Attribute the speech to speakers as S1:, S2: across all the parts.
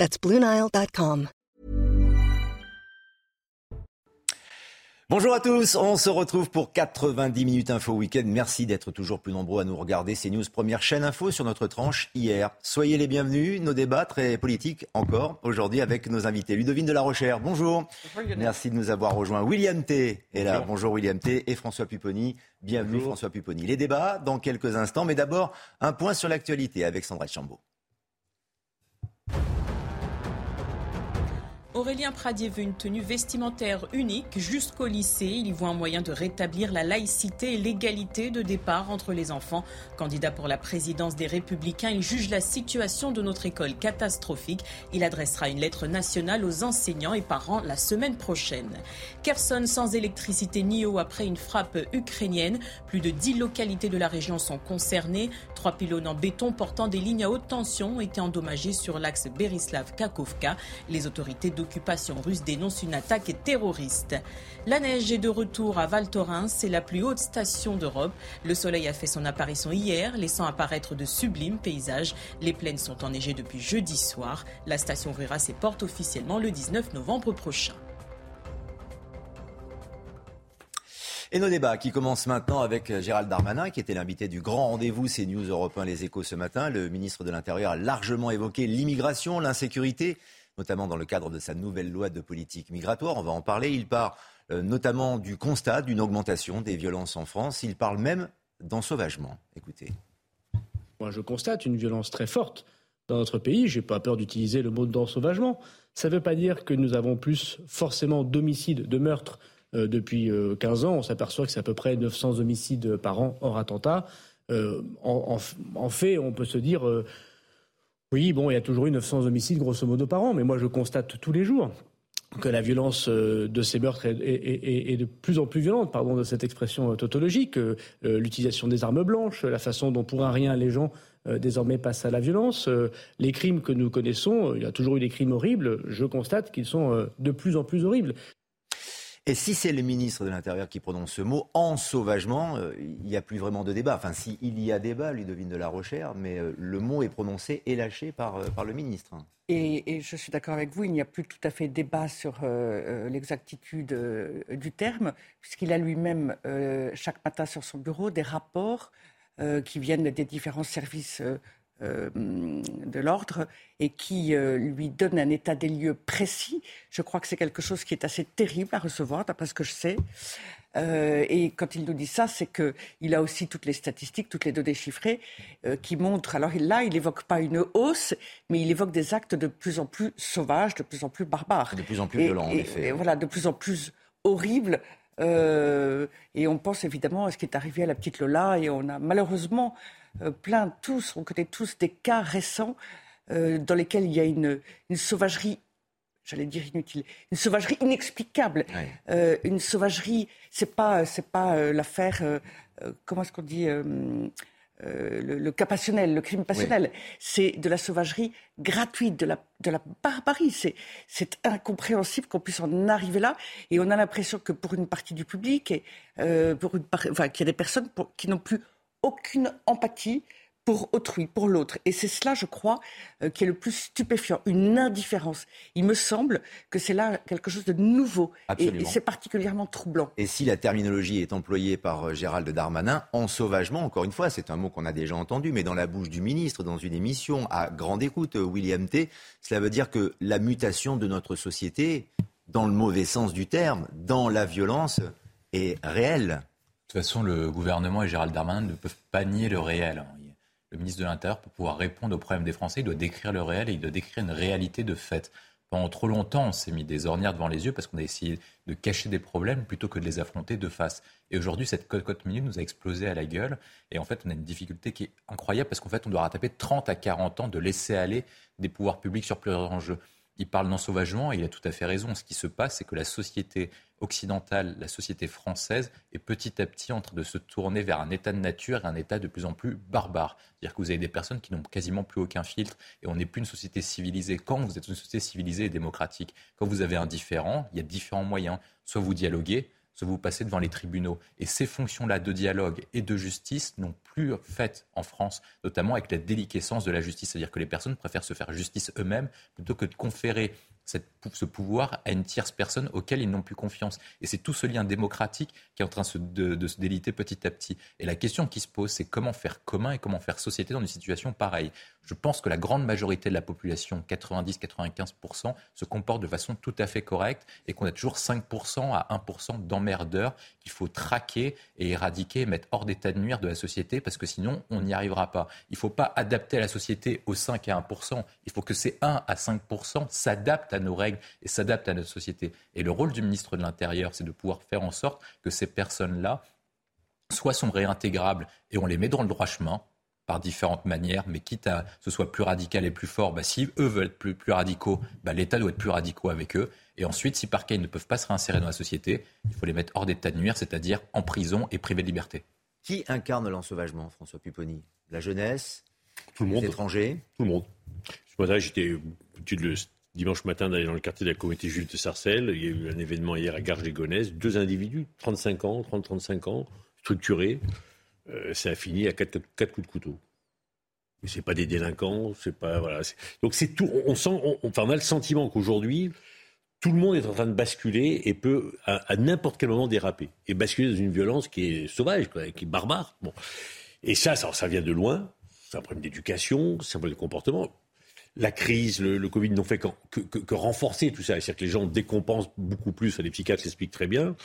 S1: That's BlueNile.com.
S2: Bonjour à tous, on se retrouve pour 90 minutes info week-end. Merci d'être toujours plus nombreux à nous regarder. C'est News, première chaîne info sur notre tranche hier. Soyez les bienvenus. Nos débats très politiques encore aujourd'hui avec nos invités. Ludovine de la Rochère, bonjour. Merci de nous avoir rejoints. William T est là. Bonjour William T et François Pupponi. Bienvenue François Pupponi. Les débats dans quelques instants, mais d'abord un point sur l'actualité avec Sandra Chambaud.
S3: Aurélien Pradier veut une tenue vestimentaire unique jusqu'au lycée. Il y voit un moyen de rétablir la laïcité et l'égalité de départ entre les enfants. Candidat pour la présidence des Républicains, il juge la situation de notre école catastrophique. Il adressera une lettre nationale aux enseignants et parents la semaine prochaine. Kherson sans électricité ni eau après une frappe ukrainienne. Plus de 10 localités de la région sont concernées. Trois pylônes en béton portant des lignes à haute tension ont été endommagés sur l'axe Berislav-Kakovka. Les autorités d'occupation russe dénoncent une attaque terroriste. La neige est de retour à Val Thorens, c'est la plus haute station d'Europe. Le soleil a fait son apparition hier, laissant apparaître de sublimes paysages. Les plaines sont enneigées depuis jeudi soir. La station ouvrira ses portes officiellement le 19 novembre prochain.
S2: Et nos débats qui commencent maintenant avec Gérald Darmanin, qui était l'invité du grand rendez-vous CNews Europe 1 Les Échos ce matin. Le ministre de l'Intérieur a largement évoqué l'immigration, l'insécurité, notamment dans le cadre de sa nouvelle loi de politique migratoire. On va en parler. Il part euh, notamment du constat d'une augmentation des violences en France. Il parle même d'ensauvagement. Écoutez.
S4: Moi, je constate une violence très forte dans notre pays. Je n'ai pas peur d'utiliser le mot d'ensauvagement. Ça ne veut pas dire que nous avons plus forcément d'homicides, de meurtres euh, depuis 15 euh, ans. On s'aperçoit que c'est à peu près 900 homicides par an hors attentat. Euh, en, fait, on peut se dire, oui, bon, il y a toujours eu 900 homicides grosso modo par an, mais moi je constate tous les jours que la violence de ces meurtres est, de plus en plus violente, pardon de cette expression tautologique, l'utilisation des armes blanches, la façon dont pour un rien les gens désormais passent à la violence, les crimes que nous connaissons, il y a toujours eu des crimes horribles, je constate qu'ils sont de plus en plus horribles.
S2: Et si c'est le ministre de l'Intérieur qui prononce ce mot, en sauvagement, euh, il n'y a plus vraiment de débat. Enfin, si il y a débat, Ludovine de la Rochère, mais euh, le mot est prononcé et lâché par, euh, par le ministre.
S5: Et, je suis d'accord avec vous, il n'y a plus tout à fait débat sur l'exactitude du terme, puisqu'il a lui-même, chaque matin sur son bureau, des rapports qui viennent des différents services euh, de l'ordre et qui euh, lui donne un état des lieux précis. Je crois que c'est quelque chose qui est assez terrible à recevoir, d'après ce que je sais. Euh, et quand il nous dit ça, c'est qu'il a aussi toutes les statistiques, toutes les données chiffrées qui montrent. Alors là, il n'évoque pas une hausse, mais il évoque des actes de plus en plus sauvages, de plus en plus barbares.
S2: De plus en plus violents, en effet.
S5: Et voilà, de plus en plus horribles. et on pense évidemment à ce qui est arrivé à la petite Lola, et on a malheureusement plein tous, on connaît tous des cas récents euh, dans lesquels il y a une, sauvagerie j'allais dire inutile, une sauvagerie inexplicable, euh, une sauvagerie, c'est pas c'est pas l'affaire, comment est-ce qu'on dit, le, cas passionnel, le crime passionnel, c'est de la sauvagerie gratuite, de la de la barbarie, c'est c'est incompréhensible qu'on puisse en arriver là, et on a l'impression que pour une partie du public, et, pour une, enfin, qu'il y a des personnes qui n'ont plus aucune empathie pour autrui, pour l'autre. Et c'est cela, je crois, euh, qui est le plus stupéfiant, une indifférence. Il me semble que c'est là quelque chose de nouveau. Et, c'est particulièrement troublant.
S2: Et si la terminologie est employée par euh, Gérald Darmanin, en sauvagement, encore une fois, c'est un mot qu'on a déjà entendu, mais dans la bouche du ministre, dans une émission à grande écoute, euh, William T., cela veut dire que la mutation de notre société, dans le mauvais sens du terme, dans la violence, est réelle.
S6: De toute façon, le gouvernement et Gérald Darmanin ne peuvent pas nier le réel. Le ministre de l'Intérieur, pour pouvoir répondre aux problèmes des Français, il doit décrire le réel et il doit décrire une réalité de fait. Pendant trop longtemps, on s'est mis des ornières devant les yeux parce qu'on a essayé de cacher des problèmes plutôt que de les affronter de face. Et aujourd'hui, cette cote minute nous a explosé à la gueule. Et en fait, on a une difficulté qui est incroyable parce qu'en fait, on doit rattraper 30 à 40 ans de laisser aller des pouvoirs publics sur plusieurs enjeux. il parle d'ensauvagement et il a tout à fait raison. Ce qui se passe, c'est que la société occidentale, la société française, est petit à petit en train de se tourner vers un état de nature et un état de plus en plus barbare. C'est-à-dire que vous avez des personnes qui n'ont quasiment plus aucun filtre et on n'est plus une société civilisée. Quand vous êtes une société civilisée et démocratique, quand vous avez un différent, il y a différents moyens. Soit vous dialoguez, soit vous passez devant les tribunaux. Et ces fonctions-là de dialogue et de justice n'ont plus fait en France, notamment avec la déliquescence de la justice. C'est-à-dire que les personnes préfèrent se faire justice eux-mêmes plutôt que de conférer ce pouvoir à une tierce personne auquel ils n'ont plus confiance. Et c'est tout ce lien démocratique qui est en train de, se déliter petit à petit. Et la question qui se pose, c'est comment faire commun et comment faire société dans une situation pareille? Je pense que la grande majorité de la population, 90-95%, se comporte de façon tout à fait correcte et qu'on a toujours 5% à 1% d'emmerdeurs qu'il faut traquer et éradiquer, mettre hors d'état de nuire de la société parce que sinon on n'y arrivera pas. Il ne faut pas adapter la société aux 5 à 1%. Il faut que ces 1 à 5% s'adaptent à nos règles et s'adaptent à notre société. Et le rôle du ministre de l'Intérieur, c'est de pouvoir faire en sorte que ces personnes-là soit sont réintégrables et on les met dans le droit chemin par différentes manières, mais quitte à ce soit plus radical et plus fort, bah, si eux veulent être plus, plus radicaux, bah, l'État doit être plus radicaux avec eux. Et ensuite, si par cas ils ne peuvent pas se réinsérer dans la société, il faut les mettre hors d'état de nuire, c'est-à-dire en prison et privés de liberté.
S2: Qui incarne l'ensauvagement, François Pupponi? La jeunesse
S7: Tout le monde.
S2: Les étrangers
S7: Tout le monde. Ce matin, j'étais le dimanche matin d'aller dans le quartier de la communauté Jules de Sarcelles. Il y a eu un événement hier à Garges-les-Gonesse. Deux individus, 35 ans, 30-35 ans, structurés. Euh, ça a fini à quatre, coups de couteau. Mais c'est pas des délinquants, c'est pas voilà. Donc c'est tout. On, sent, on, enfin, on a le sentiment qu'aujourd'hui, tout le monde est en train de basculer et peut à, n'importe quel moment déraper et basculer dans une violence qui est sauvage, qui est barbare. Bon. Et ça, ça, ça vient de loin. C'est un problème d'éducation, c'est un problème de comportement la crise, le, Covid n'ont fait que, renforcer tout ça. C'est-à-dire que les gens décompensent beaucoup plus, les psychiatres l'expliquent très bien.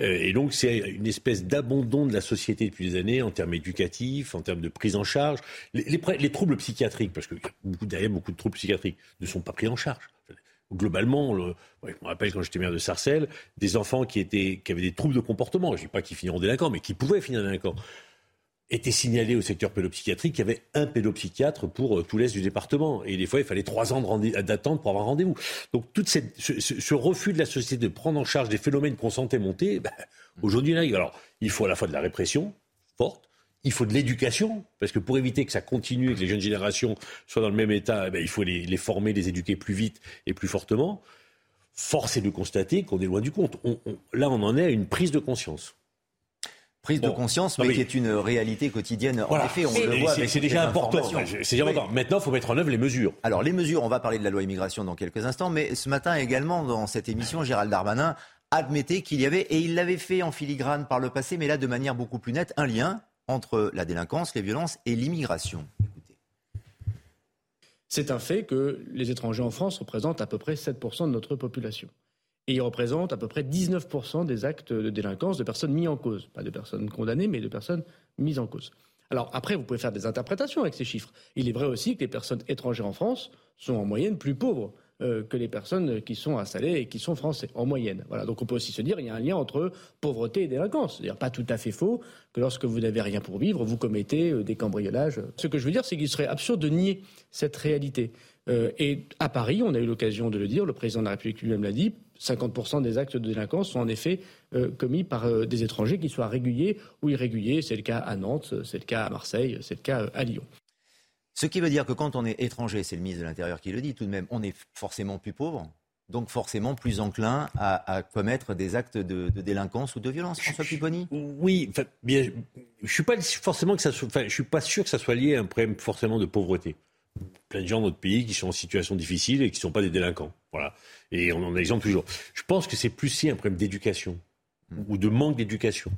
S7: Euh, et donc c'est une espèce d'abandon de la société depuis des années en termes éducatifs, en termes de prise en charge. Les, troubles psychiatriques, parce que beaucoup, derrière beaucoup de troubles psychiatriques, ne sont pas pris en charge. Globalement, je me rappelle quand j'étais maire de Sarcelles, des enfants qui, qui avaient des troubles de comportement, je ne dis pas qu'ils finiront délinquants, mais qui pouvaient finir délinquants était signalé au secteur pédopsychiatrique qu'il y avait un pédopsychiatre pour euh, tout l'est du département. Et des fois, il fallait trois ans d'attente pour avoir un rendez-vous. Donc, tout ce, refus de la société de prendre en charge des phénomènes qu'on sentait monter, ben, aujourd'hui, il arrive. Alors, il faut à la fois de la répression forte, il faut de l'éducation, parce que pour éviter que ça continue et que les jeunes générations soient dans le même état, eh ben, il faut les, former, les éduquer plus vite et plus fortement. Force est de constater qu'on est loin du compte. là, on en est à une prise de conscience
S2: prise de conscience, mais, qui est une réalité quotidienne. En effet, on le voit.
S7: C'est déjà important. C'est important. Maintenant, il faut mettre en œuvre les mesures.
S2: Alors, les mesures, on va parler de la loi immigration dans quelques instants, mais ce matin également, dans cette émission, Gérald Darmanin admettait qu'il y avait, et il l'avait fait en filigrane par le passé, mais là de manière beaucoup plus nette, un lien entre la délinquance, les violences et l'immigration.
S4: C'est un fait que les étrangers en France représentent à peu près 7% de notre population. Et il représente à peu près 19% des actes de délinquance de personnes mises en cause. Pas de personnes condamnées, mais de personnes mises en cause. Alors après, vous pouvez faire des interprétations avec ces chiffres. Il est vrai aussi que les personnes étrangères en France sont en moyenne plus pauvres euh, que les personnes qui sont installées et qui sont français, en moyenne. Voilà. Donc on peut aussi se dire qu'il y a un lien entre pauvreté et délinquance. C'est-à-dire pas tout à fait faux que lorsque vous n'avez rien pour vivre, vous commettez euh, des cambriolages. Ce que je veux dire, c'est qu'il serait absurde de nier cette réalité. Euh, et à Paris, on a eu l'occasion de le dire, le président de la République lui-même l'a dit, 50% des actes de délinquance sont en effet commis par des étrangers, qu'ils soient réguliers ou irréguliers. C'est le cas à Nantes, c'est le cas à Marseille, c'est le cas à Lyon.
S2: Ce qui veut dire que quand on est étranger, c'est le ministre de l'Intérieur qui le dit tout de même, on est forcément plus pauvre, donc forcément plus enclin à, commettre des actes de, délinquance ou de violence. François Pipponi
S7: Oui, bien, je suis pas forcément que ça je suis pas sûr que ça soit lié à un problème forcément de pauvreté plein de gens dans notre pays qui sont en situation difficile et qui ne sont pas des délinquants. Voilà. Et on en a exemple toujours. Je pense que c'est plus si un problème d'éducation ou de manque d'éducation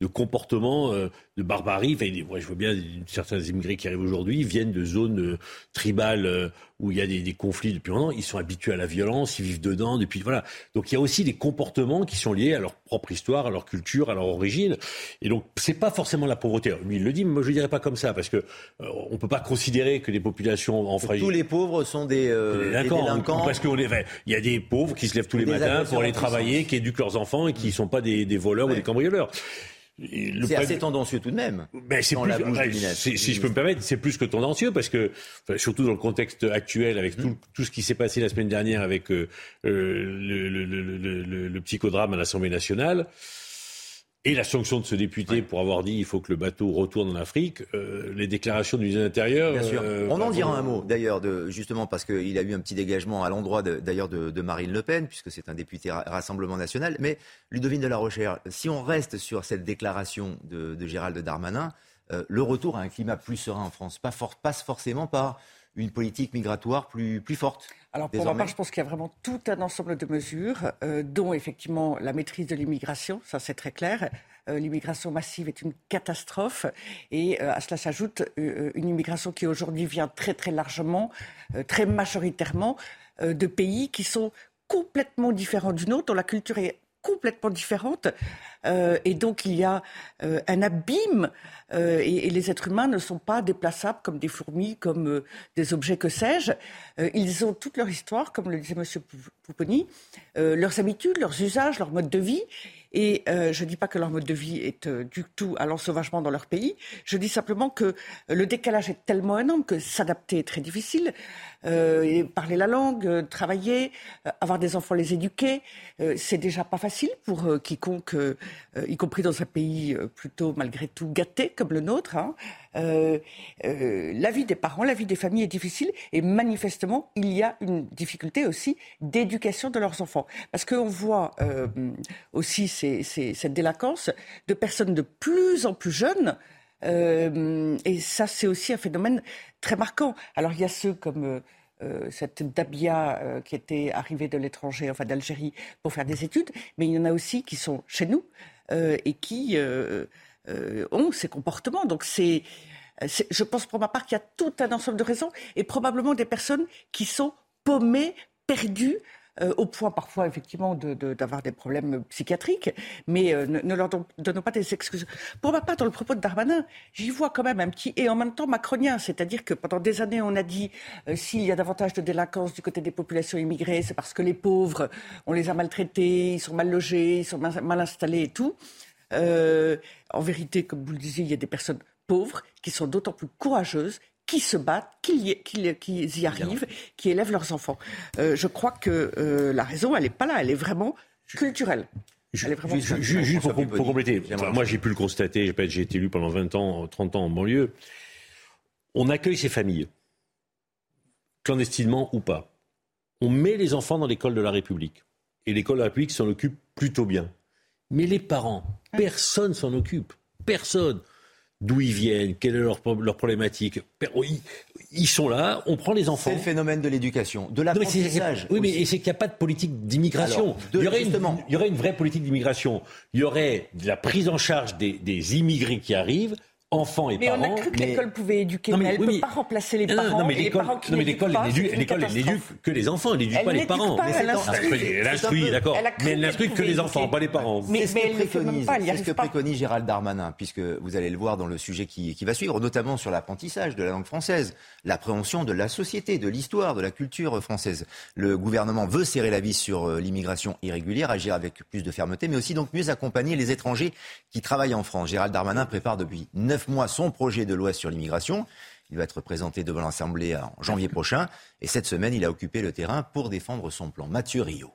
S7: de comportement euh, de barbarie. Moi, je vois bien certains immigrés qui arrivent aujourd'hui viennent de zones euh, tribales euh, où il y a des, conflits depuis longtemps. Ils sont habitués à la violence, ils vivent dedans depuis voilà. Donc il y a aussi des comportements qui sont liés à leur propre histoire, à leur culture, à leur origine. Et donc c'est pas forcément la pauvreté. Lui il le dit, mais moi je dirais pas comme ça parce que on peut pas considérer que les populations en
S2: fragilité. Tous les pauvres sont des, délinquants.
S7: Parce qu'il y a des pauvres qui se lèvent tous les matins pour aller travailler, qui éduquent leurs enfants et qui ne sont pas des, voleurs ou des cambrioleurs.
S2: C'est assez tendancieux tout de même.
S7: Ben, c'est plus, si je peux me permettre, c'est plus que tendancieux parce que, surtout dans le contexte actuel, avec tout, tout, ce qui s'est passé la semaine dernière avec euh, euh le, le, le, le, psychodrame à l'Assemblée nationale, et la sanction de ce député pour avoir dit il faut que le bateau retourne en Afrique, euh, les déclarations du ministre de l'Intérieur.
S2: Bien sûr. Euh, On en dira un mot d'ailleurs, justement parce qu'il a eu un petit dégagement à l'endroit d'ailleurs de, Marine Le Pen, puisque c'est un député Rassemblement national. Mais Ludovine de la Rochère, si on reste sur cette déclaration de, Gérald Darmanin, euh, le retour à un climat plus serein en France pas passe forcément par une politique migratoire plus, plus forte
S5: alors pour ma part, je pense qu'il y a vraiment tout un ensemble de mesures, euh, dont effectivement la maîtrise de l'immigration, ça c'est très clair. Euh, l'immigration massive est une catastrophe et euh, à cela s'ajoute une immigration qui aujourd'hui vient très très largement, très majoritairement de pays qui sont complètement différents du nôtre, dont la culture est complètement différente. Euh, et donc il y a euh, un abîme euh, et, les êtres humains ne sont pas déplaçables comme des fourmis, comme des objets que sais-je. ils ont toute leur histoire, comme le disait M. Pouponi, leurs habitudes, leurs usages, leur mode de vie. Et je ne dis pas que leur mode de vie est du tout à l'ensauvagement dans leur pays. Je dis simplement que le décalage est tellement énorme que s'adapter est très difficile. Parler la langue, travailler, avoir des enfants, les éduquer, c'est déjà pas facile pour quiconque euh, y compris dans un pays euh, plutôt malgré tout gâté comme le nôtre. Hein. Euh, la vie des parents, la vie des familles est difficile et manifestement il y a une difficulté aussi d'éducation de leurs enfants. Parce qu'on voit aussi cette délinquance de personnes de plus en plus jeunes. Et ça, c'est aussi un phénomène très marquant. Alors, il y a ceux comme cette Dabia qui était arrivée de l'étranger, enfin d'Algérie, pour faire des études, mais il y en a aussi qui sont chez nous, euh, et qui euh, euh, ont ces comportements. Donc c'est je pense pour ma part qu'il y a tout un ensemble de raisons et probablement des personnes qui sont paumées, perdues. Au point parfois effectivement d'avoir des problèmes psychiatriques, mais ne, leur donnons pas des excuses. Pour ma part, dans le propos de Darmanin, j'y vois quand même un petit et en même temps macronien, c'est-à-dire que pendant des années on a dit s'il y a davantage de délinquance du côté des populations immigrées, c'est parce que les pauvres, on les a maltraités, ils sont mal logés, ils sont mal installés et tout. Euh, en vérité, comme vous le disiez, il y a des personnes pauvres qui sont d'autant plus courageuses qui se battent, qui y, arrivent, qui élèvent leurs enfants. Euh, je crois que euh, la raison, elle n'est pas là, elle est vraiment culturelle.
S7: juste, pour, compléter, moi j'ai pu le constater, j'ai été élu pendant 20 ans, 30 ans en banlieue. On accueille ces familles, clandestinement ou pas. On met les enfants dans l'école de la République. Et l'école de la République s'en occupe plutôt bien. Mais les parents, personne s'en occupe. Personne. D'où ils viennent, quelle est leur, leur problématique. Ils, sont là, on prend les enfants.
S2: C'est le phénomène de l'éducation, de l'apprentissage.
S7: Oui, mais c'est qu'il n'y a pas de politique d'immigration. Il, y aurait une, il y aurait une vraie politique d'immigration. Il y aurait de la prise en charge des, des immigrés qui arrivent enfants et
S5: mais
S7: parents.
S5: Mais on a cru que l'école pouvait éduquer, mais elle ne peut pas remplacer les parents.
S7: Non, mais l'école n'éduque que les enfants, elle n'éduque pas les parents. Elle instruit, d'accord. Mais elle n'instruit que les enfants, pas les parents.
S2: Mais elle ne préconise, c'est ce que préconise Gérald Darmanin, puisque vous allez le voir dans le sujet qui, qui va suivre, notamment sur l'apprentissage de la langue française, l'appréhension de la société, de l'histoire, de la culture française. Le gouvernement veut serrer la vis sur euh, l'immigration irrégulière, agir avec plus de fermeté, mais aussi donc mieux accompagner les étrangers qui travaillent en France. Gérald Darmanin prépare depuis neuf mois son projet de loi sur l'immigration. Il va être présenté devant l'Assemblée en janvier prochain. Et cette semaine, il a occupé le terrain pour défendre son plan. Mathieu Rio.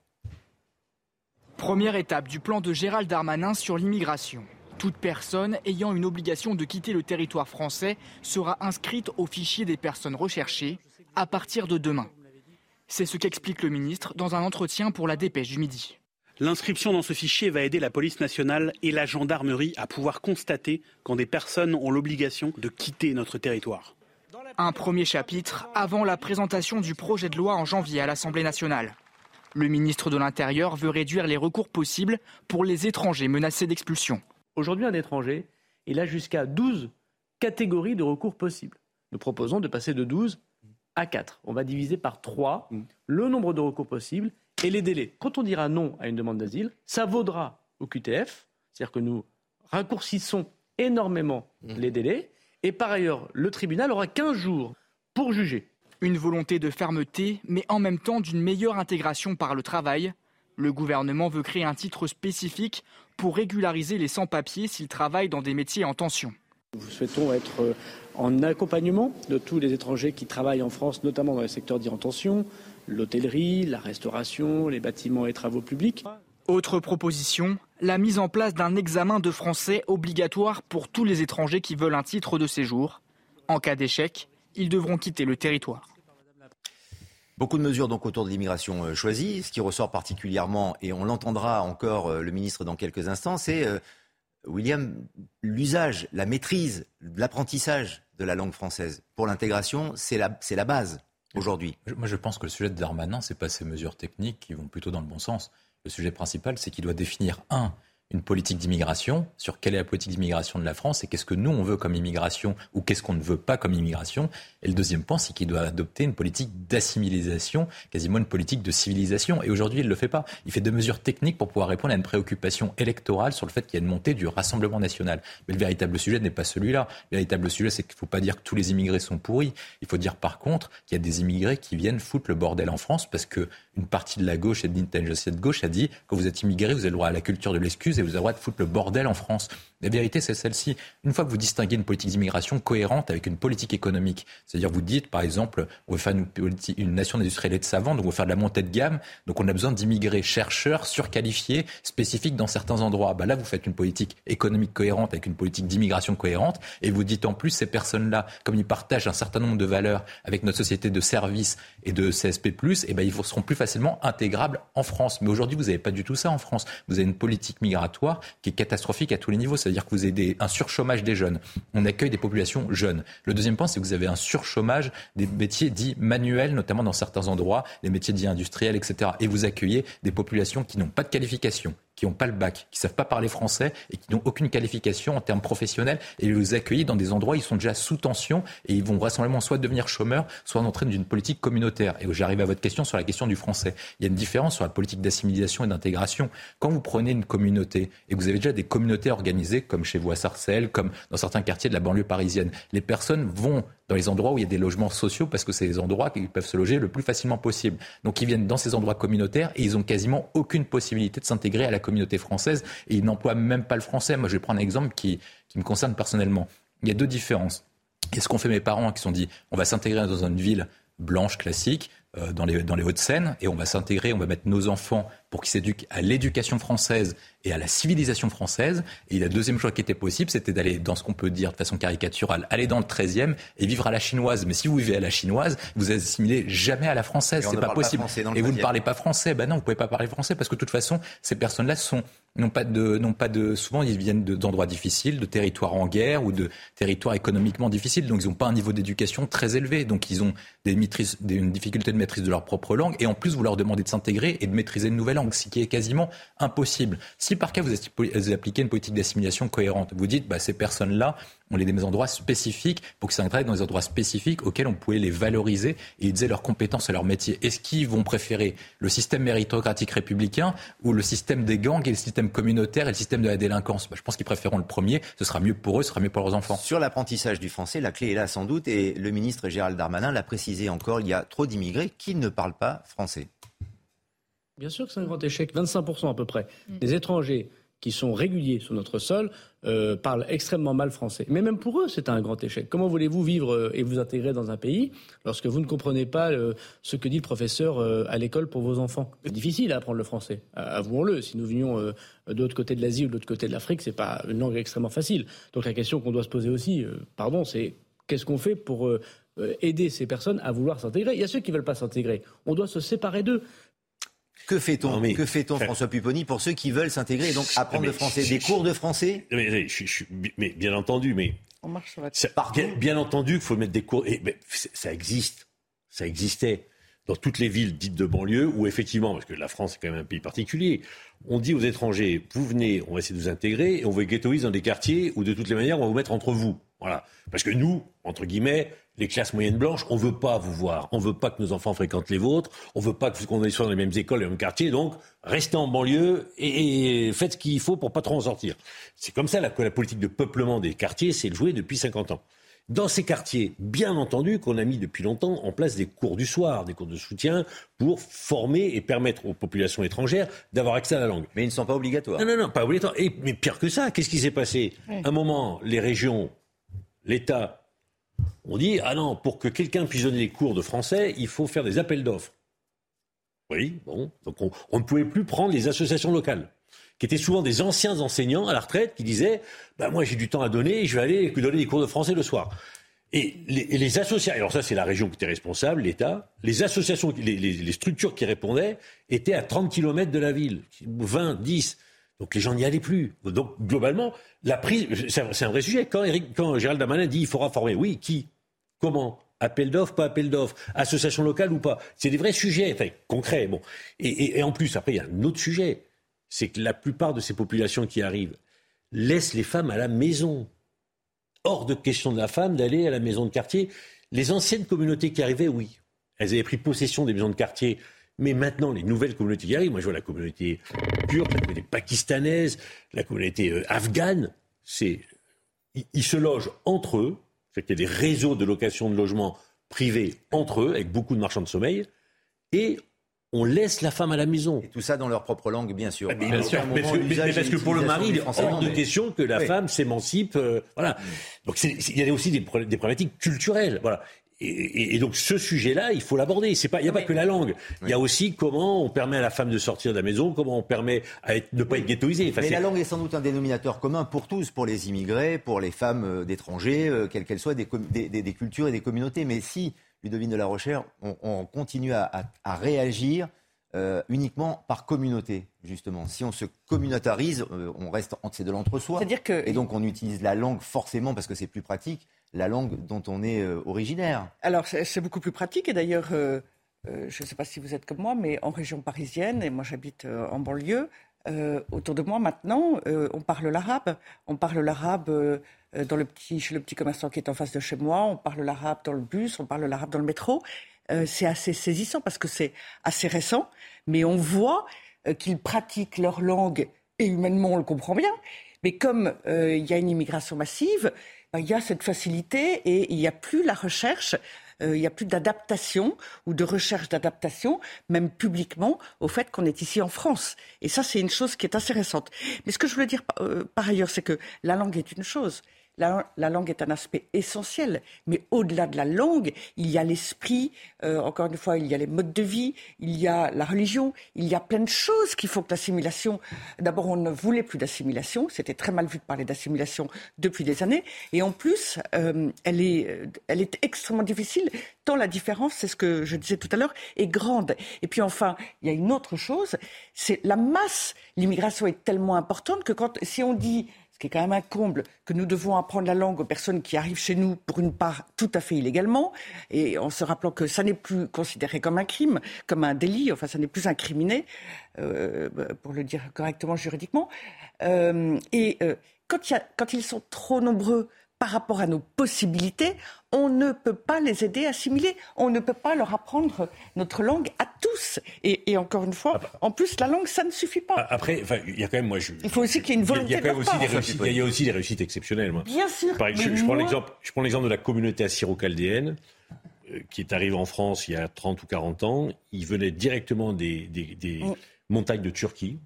S8: Première étape du plan de Gérald Darmanin sur l'immigration. Toute personne ayant une obligation de quitter le territoire français sera inscrite au fichier des personnes recherchées à partir de demain. C'est ce qu'explique le ministre dans un entretien pour la dépêche du midi.
S9: L'inscription dans ce fichier va aider la police nationale et la gendarmerie à pouvoir constater quand des personnes ont l'obligation de quitter notre territoire.
S8: Un premier chapitre avant la présentation du projet de loi en janvier à l'Assemblée nationale. Le ministre de l'Intérieur veut réduire les recours possibles pour les étrangers menacés d'expulsion.
S4: Aujourd'hui, un étranger, il a jusqu'à 12 catégories de recours possibles. Nous proposons de passer de 12 à 4. On va diviser par 3 mm. le nombre de recours possibles et les délais. Quand on dira non à une demande d'asile, ça vaudra au QTF, c'est-à-dire que nous raccourcissons énormément mmh. les délais, et par ailleurs, le tribunal aura 15 jours pour juger.
S8: Une volonté de fermeté, mais en même temps d'une meilleure intégration par le travail. Le gouvernement veut créer un titre spécifique pour régulariser les sans-papiers s'ils travaillent dans des métiers en tension.
S4: Nous souhaitons être euh, en accompagnement de tous les étrangers qui travaillent en France, notamment dans les secteurs dits en tension, l'hôtellerie, la restauration, les bâtiments et travaux publics.
S8: Autre proposition, la mise en place d'un examen de français obligatoire pour tous les étrangers qui veulent un titre de séjour. En cas d'échec, ils devront quitter le territoire.
S2: Beaucoup de mesures donc autour de l'immigration euh, choisie. Ce qui ressort particulièrement, et on l'entendra encore euh, le ministre dans quelques instants, c'est euh, William l'usage, la maîtrise, l'apprentissage de la langue française. Pour l'intégration, c'est la, c'est la base aujourd'hui.
S6: Moi, je pense que le sujet de Darmanin, c'est pas ces mesures techniques qui vont plutôt dans le bon sens. Le sujet principal, c'est qu'il doit définir un une politique d'immigration, sur quelle est la politique d'immigration de la France et qu'est-ce que nous on veut comme immigration ou qu'est-ce qu'on ne veut pas comme immigration. Et le deuxième point, c'est qu'il doit adopter une politique d'assimilisation, quasiment une politique de civilisation. Et aujourd'hui, il ne le fait pas. Il fait des mesures techniques pour pouvoir répondre à une préoccupation électorale sur le fait qu'il y a une montée du Rassemblement national. Mais le véritable sujet n'est pas celui-là. Le véritable sujet, c'est qu'il ne faut pas dire que tous les immigrés sont pourris. Il faut dire par contre qu'il y a des immigrés qui viennent foutre le bordel en France parce que une partie de la gauche et de l'intelligence de gauche a dit que vous êtes immigré, vous avez le droit à la culture de l'excuse et vous avez le droit de foutre le bordel en France. La vérité, c'est celle-ci. Une fois que vous distinguez une politique d'immigration cohérente avec une politique économique, c'est-à-dire vous dites, par exemple, on veut faire une, une nation d'industriels de savants, donc on veut faire de la montée de gamme, donc on a besoin d'immigrés chercheurs, surqualifiés, spécifiques dans certains endroits. Bah là, vous faites une politique économique cohérente avec une politique d'immigration cohérente, et vous dites en plus, ces personnes-là, comme ils partagent un certain nombre de valeurs avec notre société de services et de CSP+, eh ben, ils seront plus facilement intégrables en France. Mais aujourd'hui, vous n'avez pas du tout ça en France. Vous avez une politique migratoire qui est catastrophique à tous les niveaux c'est-à-dire que vous avez un surchômage des jeunes. On accueille des populations jeunes. Le deuxième point, c'est que vous avez un surchômage des métiers dits manuels, notamment dans certains endroits, les métiers dits industriels, etc. Et vous accueillez des populations qui n'ont pas de qualification, qui n'ont pas le bac, qui ne savent pas parler français et qui n'ont aucune qualification en termes professionnels et vous accueillez dans des endroits où ils sont déjà sous tension et ils vont vraisemblablement soit devenir chômeurs, soit entrer dans une politique communautaire. Et j'arrive à votre question sur la question du français. Il y a une différence sur la politique d'assimilation et d'intégration. Quand vous prenez une communauté et que vous avez déjà des communautés organisées, comme chez vous à Sarcelles, comme dans certains quartiers de la banlieue parisienne, les personnes vont dans les endroits où il y a des logements sociaux parce que c'est les endroits où ils peuvent se loger le plus facilement possible. Donc ils viennent dans ces endroits communautaires et ils ont quasiment aucune possibilité de s'intégrer à la communauté française et ils n'emploient même pas le français. Moi, je vais prendre un exemple qui, me concerne personnellement. Il y a deux différences. Et ce qu'ont fait mes parents qui se sont dit on va s'intégrer dans une ville blanche classique euh, dans les, dans les Hauts-de-Seine et on va s'intégrer, on va mettre nos enfants pour qu'ils s'éduquent à l'éducation française et à la civilisation française. Et la deuxième chose qui était possible, c'était d'aller dans ce qu'on peut dire de façon caricaturale, aller dans le 13e et vivre à la chinoise. Mais si vous vivez à la chinoise, vous assimilez jamais à la française. C'est pas possible. et vous ne parlez pas français. Ben non, vous pouvez pas parler français parce que de toute façon, ces personnes-là sont n'ont pas de, n'ont pas de, souvent ils viennent d'endroits difficiles, de territoires en guerre ou de territoires économiquement difficiles. Donc ils n'ont pas un niveau d'éducation très élevé. Donc ils ont des une difficulté de maîtrise de leur propre langue. Et en plus, vous leur demandez de s'intégrer et de maîtriser une nouvelle ce qui est quasiment impossible. Si par cas vous appliquez une politique d'assimilation cohérente, vous dites, bah, ces personnes-là, on les met dans des endroits spécifiques pour qu'ils s'intègrent dans des endroits spécifiques auxquels on pouvait les valoriser et disaient leurs compétences et leur métier. Est-ce qu'ils vont préférer le système méritocratique républicain ou le système des gangs et le système communautaire et le système de la délinquance? Bah, Je pense qu'ils préféreront le premier. Ce sera mieux pour eux, ce sera mieux pour leurs enfants.
S2: Sur l'apprentissage du français, la clé est là sans doute et le ministre Gérald Darmanin l'a précisé encore, il y a trop d'immigrés qui ne parlent pas français.
S4: Bien sûr que c'est un grand échec, 25% à peu près. Mm. Des étrangers qui sont réguliers sur notre sol euh, parlent extrêmement mal français. Mais même pour eux, c'est un grand échec. Comment voulez-vous vivre euh, et vous intégrer dans un pays lorsque vous ne comprenez pas euh, ce que dit le professeur à l'école pour vos enfants? C'est difficile à apprendre le français, avouons-le. Si nous venions de l'autre côté de l'Asie ou de l'autre côté de l'Afrique, c'est pas une langue extrêmement facile. Donc la question qu'on doit se poser aussi, pardon, c'est qu'est-ce qu'on fait pour aider ces personnes à vouloir s'intégrer? Il y a ceux qui ne veulent pas s'intégrer. On doit se séparer d'eux.
S2: Que fait-on, que fait-on, François Pupponi, pour ceux qui veulent s'intégrer et donc apprendre le français Des cours de français
S7: mais, mais, bien entendu, mais bien, entendu qu'il faut mettre des cours. Et, ça existe, ça existait dans toutes les villes dites de banlieue où effectivement, parce que la France est quand même un pays particulier, on dit aux étrangers, vous venez, on va essayer de vous intégrer, et on vous ghettoise dans des quartiers où de toutes les manières on va vous mettre entre vous. Voilà. Parce que nous, entre guillemets, les classes moyennes blanches, on veut pas vous voir, on veut pas que nos enfants fréquentent les vôtres, on veut pas qu'on soit dans les mêmes écoles, les mêmes quartiers, donc restez en banlieue et, faites ce qu'il faut pour pas trop en sortir. C'est comme ça que la politique de peuplement des quartiers s'est jouée depuis 50 ans. dans ces quartiers, bien entendu qu'on a mis depuis longtemps en place des cours du soir, des cours de soutien pour former et permettre aux populations étrangères d'avoir accès à la langue.
S2: Mais ils ne sont pas obligatoires.
S7: Non, non, non, pas obligatoires. Et, mais pire que ça, qu'est-ce qui s'est passé? À un moment, les régions, l'État ont dit Ah non, pour que quelqu'un puisse donner des cours de français, il faut faire des appels d'offres. Oui, bon. Donc on ne pouvait plus prendre les associations locales qui étaient souvent des anciens enseignants à la retraite qui disaient bah, Moi, j'ai du temps à donner, je vais aller donner des cours de français le soir. Et les, associations, alors ça c'est la région qui était responsable, l'État, les associations, les, structures qui répondaient étaient à 30 km de la ville, 20, 10. Donc les gens n'y allaient plus. Donc globalement, la prise, c'est un vrai sujet. Quand, Gérald Damanin dit il faudra former, oui, qui Comment? Appel d'offres, pas appel d'offres, association locale ou pas? C'est des vrais sujets, enfin, concrets. Bon. et en plus, après, il y a un autre sujet c'est que la plupart de ces populations qui arrivent laissent les femmes à la maison. Hors de question de la femme d'aller à la maison de quartier. Les anciennes communautés qui arrivaient, oui, elles avaient pris possession des maisons de quartier. Mais maintenant, les nouvelles communautés qui arrivent, moi je vois la communauté kurde, la communauté pakistanaise, la communauté euh, afghane, c'est, ils, se logent entre eux. C'est qu'il y a des réseaux de location de logements privés entre eux, avec beaucoup de marchands de sommeil. Et on laisse la femme à la maison.
S2: Et tout ça dans leur propre langue, bien sûr.
S7: Mais, bien sûr. parce que pour le mari, il est hors de question que la femme s'émancipe. Euh, voilà. Donc il y a aussi des, problématiques culturelles. Voilà. Et, donc ce sujet-là, il faut l'aborder. C'est pas, il n'y a pas que la langue. Il y a aussi comment on permet à la femme de sortir de la maison, comment on permet à être, ne pas être ghettoisée.
S2: Mais la langue est sans doute un dénominateur commun pour tous, pour les immigrés, pour les femmes euh, d'étrangers, euh, quelles qu'elles soient, des, des, cultures et des communautés. Mais si Ludovine de la Rochère, on, continue à, réagir euh, uniquement par communauté, justement. Si on se communautarise, euh, on reste, c'est de l'entre-soi. Et donc on utilise la langue forcément, parce que c'est plus pratique, la langue dont on est euh, originaire.
S5: Alors c'est beaucoup plus pratique, et d'ailleurs, je ne sais pas si vous êtes comme moi, mais en région parisienne, et moi j'habite en banlieue, autour de moi maintenant, on parle l'arabe. On parle l'arabe euh, dans petit, chez le petit commerçant qui est en face de chez moi, on parle l'arabe dans le bus, on parle l'arabe dans le métro. Euh, c'est assez saisissant parce que c'est assez récent, mais on voit euh, qu'ils pratiquent leur langue et humainement on le comprend bien. Mais comme il y a une immigration massive, il y a cette facilité et il n'y a plus la recherche il n'y a plus d'adaptation ou de recherche d'adaptation, même publiquement, au fait qu'on est ici en France. Et ça, c'est une chose qui est assez récente. Mais ce que je voulais dire par ailleurs, c'est que la langue est une chose, la, langue est un aspect essentiel, mais au-delà de la langue, il y a l'esprit, euh, encore une fois, il y a les modes de vie, il y a la religion, il y a plein de choses qui font que l'assimilation, d'abord on ne voulait plus d'assimilation, c'était très mal vu de parler d'assimilation depuis des années, et en plus, euh, elle, est, elle est extrêmement difficile, tant la différence, c'est ce que je disais tout à l'heure, est grande. Et puis enfin, il y a une autre chose, c'est la masse. L'immigration est tellement importante que quand, si on dit ce qui est quand même un comble, que nous devons apprendre la langue aux personnes qui arrivent chez nous, pour une part tout à fait illégalement, et en se rappelant que ça n'est plus considéré comme un crime, comme un délit, enfin ça n'est plus incriminé, euh, pour le dire correctement juridiquement. Euh, et euh, quand, ils sont trop nombreux par rapport à nos possibilités, on ne peut pas les aider à assimiler. On ne peut pas leur apprendre notre langue à tous. Et, encore une fois, ah bah. en plus, la langue, ça ne suffit pas.
S7: Après, il y a quand même, moi, je,
S5: il faut aussi qu'il y ait une volonté.
S7: Il y a, quand même aussi des réussites. Il y a aussi des réussites exceptionnelles. Moi.
S5: Bien sûr.
S7: je, prends l'exemple. Je prends l'exemple de la communauté assyro-chaldéenne euh, qui est arrivée en France il y a 30 ou 40 ans. Ils venaient directement des, des mm. montagnes de Turquie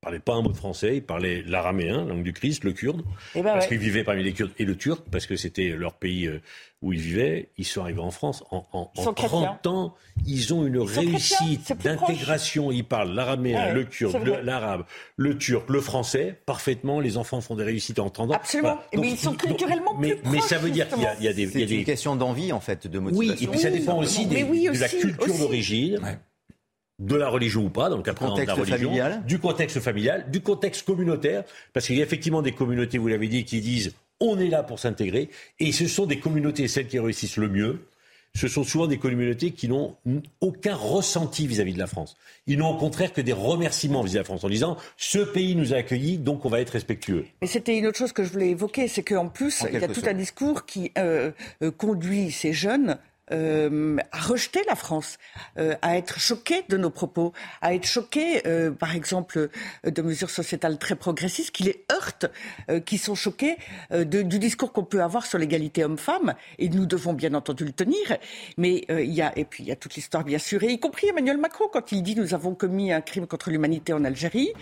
S7: parlait pas un mot de français, il parlait l'araméen, langue du Christ, le kurde, eh ben parce qu'ils vivaient parmi les Kurdes, et le turc, parce que c'était leur pays euh, où ils vivaient. Ils sont arrivés en France. En, en, en 30 ans, ils ont une réussite d'intégration. Ils parlent l'araméen, le kurde, l'arabe, le turc, le français, parfaitement. Les enfants font des réussites en 30 ans.
S5: Absolument. mais ils sont culturellement plus
S7: proches, Mais ça veut dire qu'il y, a des...
S2: C'est une question d'envie, en fait, de motivation.
S7: Oui, et puis ça dépend aussi, des, de la culture d'origine de la religion ou pas, dans le cas de la religion, familial. du contexte familial, du contexte communautaire, parce qu'il y a effectivement des communautés, vous l'avez dit, qui disent on est là pour s'intégrer, et ce sont des communautés, celles qui réussissent le mieux, ce sont souvent des communautés qui n'ont aucun ressenti vis-à-vis de la France. Ils n'ont au contraire que des remerciements vis-à-vis de la France en disant ce pays nous a accueillis, donc on va être respectueux.
S5: Mais c'était une autre chose que je voulais évoquer, c'est qu'en plus, il y a tout un discours qui euh, euh, conduit ces jeunes euh, à rejeter la France, euh, à être choqué de nos propos, à être choqué, euh, par exemple, de mesures sociétales très progressistes qui les heurtent, qui sont choqués du discours qu'on peut avoir sur l'égalité homme-femme. Et nous devons bien entendu le tenir. Mais il y a et puis il y a toute l'histoire bien sûr, et y compris Emmanuel Macron quand il dit nous avons commis un crime contre l'humanité en Algérie,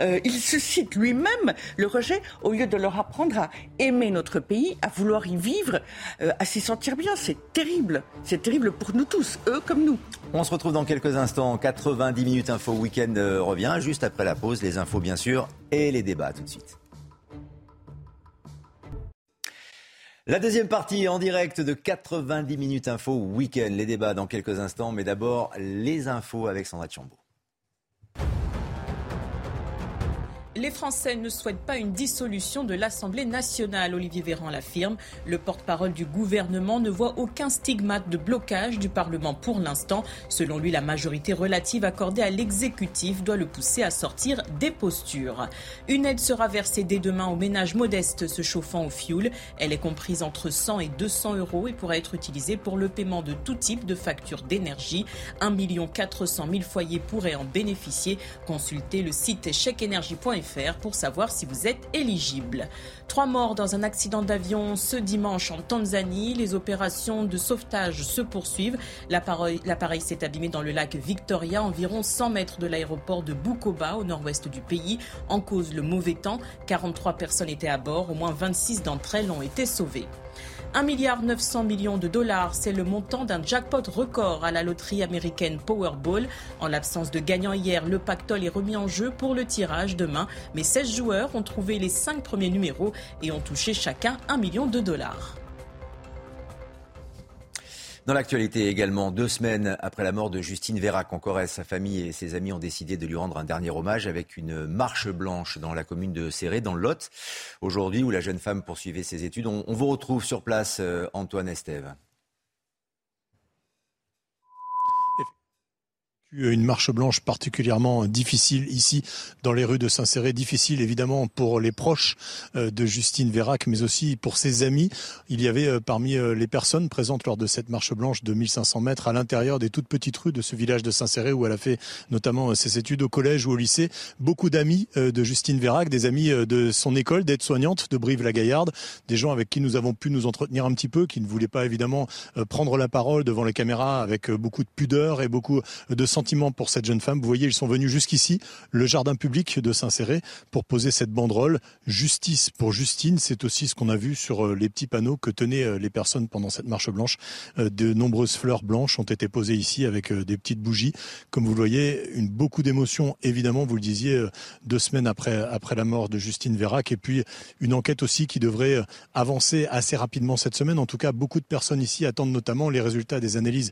S5: il suscite lui-même le rejet au lieu de leur apprendre à aimer notre pays, à vouloir y vivre, à s'y sentir bien. C'est terrible. C'est terrible pour nous tous, eux comme nous.
S2: On se retrouve dans quelques instants. 90 minutes info week-end euh, revient juste après la pause. Les infos, bien sûr, et les débats tout de suite. La deuxième partie en direct de 90 minutes info week-end. Les débats dans quelques instants, mais d'abord les infos avec Sandra Chambaud.
S3: Les Français ne souhaitent pas une dissolution de l'Assemblée nationale, Olivier Véran l'affirme. Le porte-parole du gouvernement ne voit aucun stigmate de blocage du Parlement pour l'instant. Selon lui, la majorité relative accordée à l'exécutif doit le pousser à sortir des postures. Une aide sera versée dès demain aux ménages modestes se chauffant au fioul. Elle est comprise entre 100 et 200 euros et pourra être utilisée pour le paiement de tout type de factures d'énergie. 1 400 000 foyers pourraient en bénéficier. Consultez le site pour savoir si vous êtes éligible. Trois morts dans un accident d'avion ce dimanche en Tanzanie. Les opérations de sauvetage se poursuivent. L'appareil s'est abîmé dans le lac Victoria, environ 100 mètres de l'aéroport de Bukoba, au nord-ouest du pays. En cause le mauvais temps. 43 personnes étaient à bord. Au moins 26 d'entre elles ont été sauvées. 1 milliard 900 millions de dollars, c'est le montant d'un jackpot record à la loterie américaine Powerball. En l'absence de gagnant hier, le pactole est remis en jeu pour le tirage demain, mais 16 joueurs ont trouvé les 5 premiers numéros et ont touché chacun 1 million de dollars.
S2: Dans l'actualité également, deux semaines après la mort de Justine Vérac en Corrèze, sa famille et ses amis ont décidé de lui rendre un dernier hommage avec une marche blanche dans la commune de Serré, dans le Lot. Aujourd'hui, où la jeune femme poursuivait ses études, on, vous retrouve sur place, euh, Antoine Estève.
S10: Une marche blanche particulièrement difficile ici dans les rues de Saint-Céré, difficile évidemment pour les proches euh, de Justine Vérac, mais aussi pour ses amis. Il y avait euh, parmi euh, les personnes présentes lors de cette marche blanche de 1500 mètres à l'intérieur des toutes petites rues de ce village de Saint-Céré où elle a fait notamment ses études au collège ou au lycée, beaucoup d'amis de Justine Vérac, des amis de son école d'aide-soignante de Brive-la-Gaillarde, des gens avec qui nous avons pu nous entretenir un petit peu, qui ne voulaient pas évidemment prendre la parole devant les caméras avec beaucoup de pudeur et beaucoup de sentiment pour cette jeune femme. Vous voyez, ils sont venus jusqu'ici, le jardin public de Saint-Céré, pour poser cette banderole. Justice pour Justine, c'est aussi ce qu'on a vu sur euh, les petits panneaux que tenaient euh, les personnes pendant cette marche blanche. Euh, de nombreuses fleurs blanches ont été posées ici avec des petites bougies. Comme vous le voyez, une, beaucoup d'émotions, évidemment, vous le disiez, deux semaines après, après la mort de Justine Vérac. Et puis, une enquête aussi qui devrait avancer assez rapidement cette semaine. En tout cas, beaucoup de personnes ici attendent notamment les résultats des analyses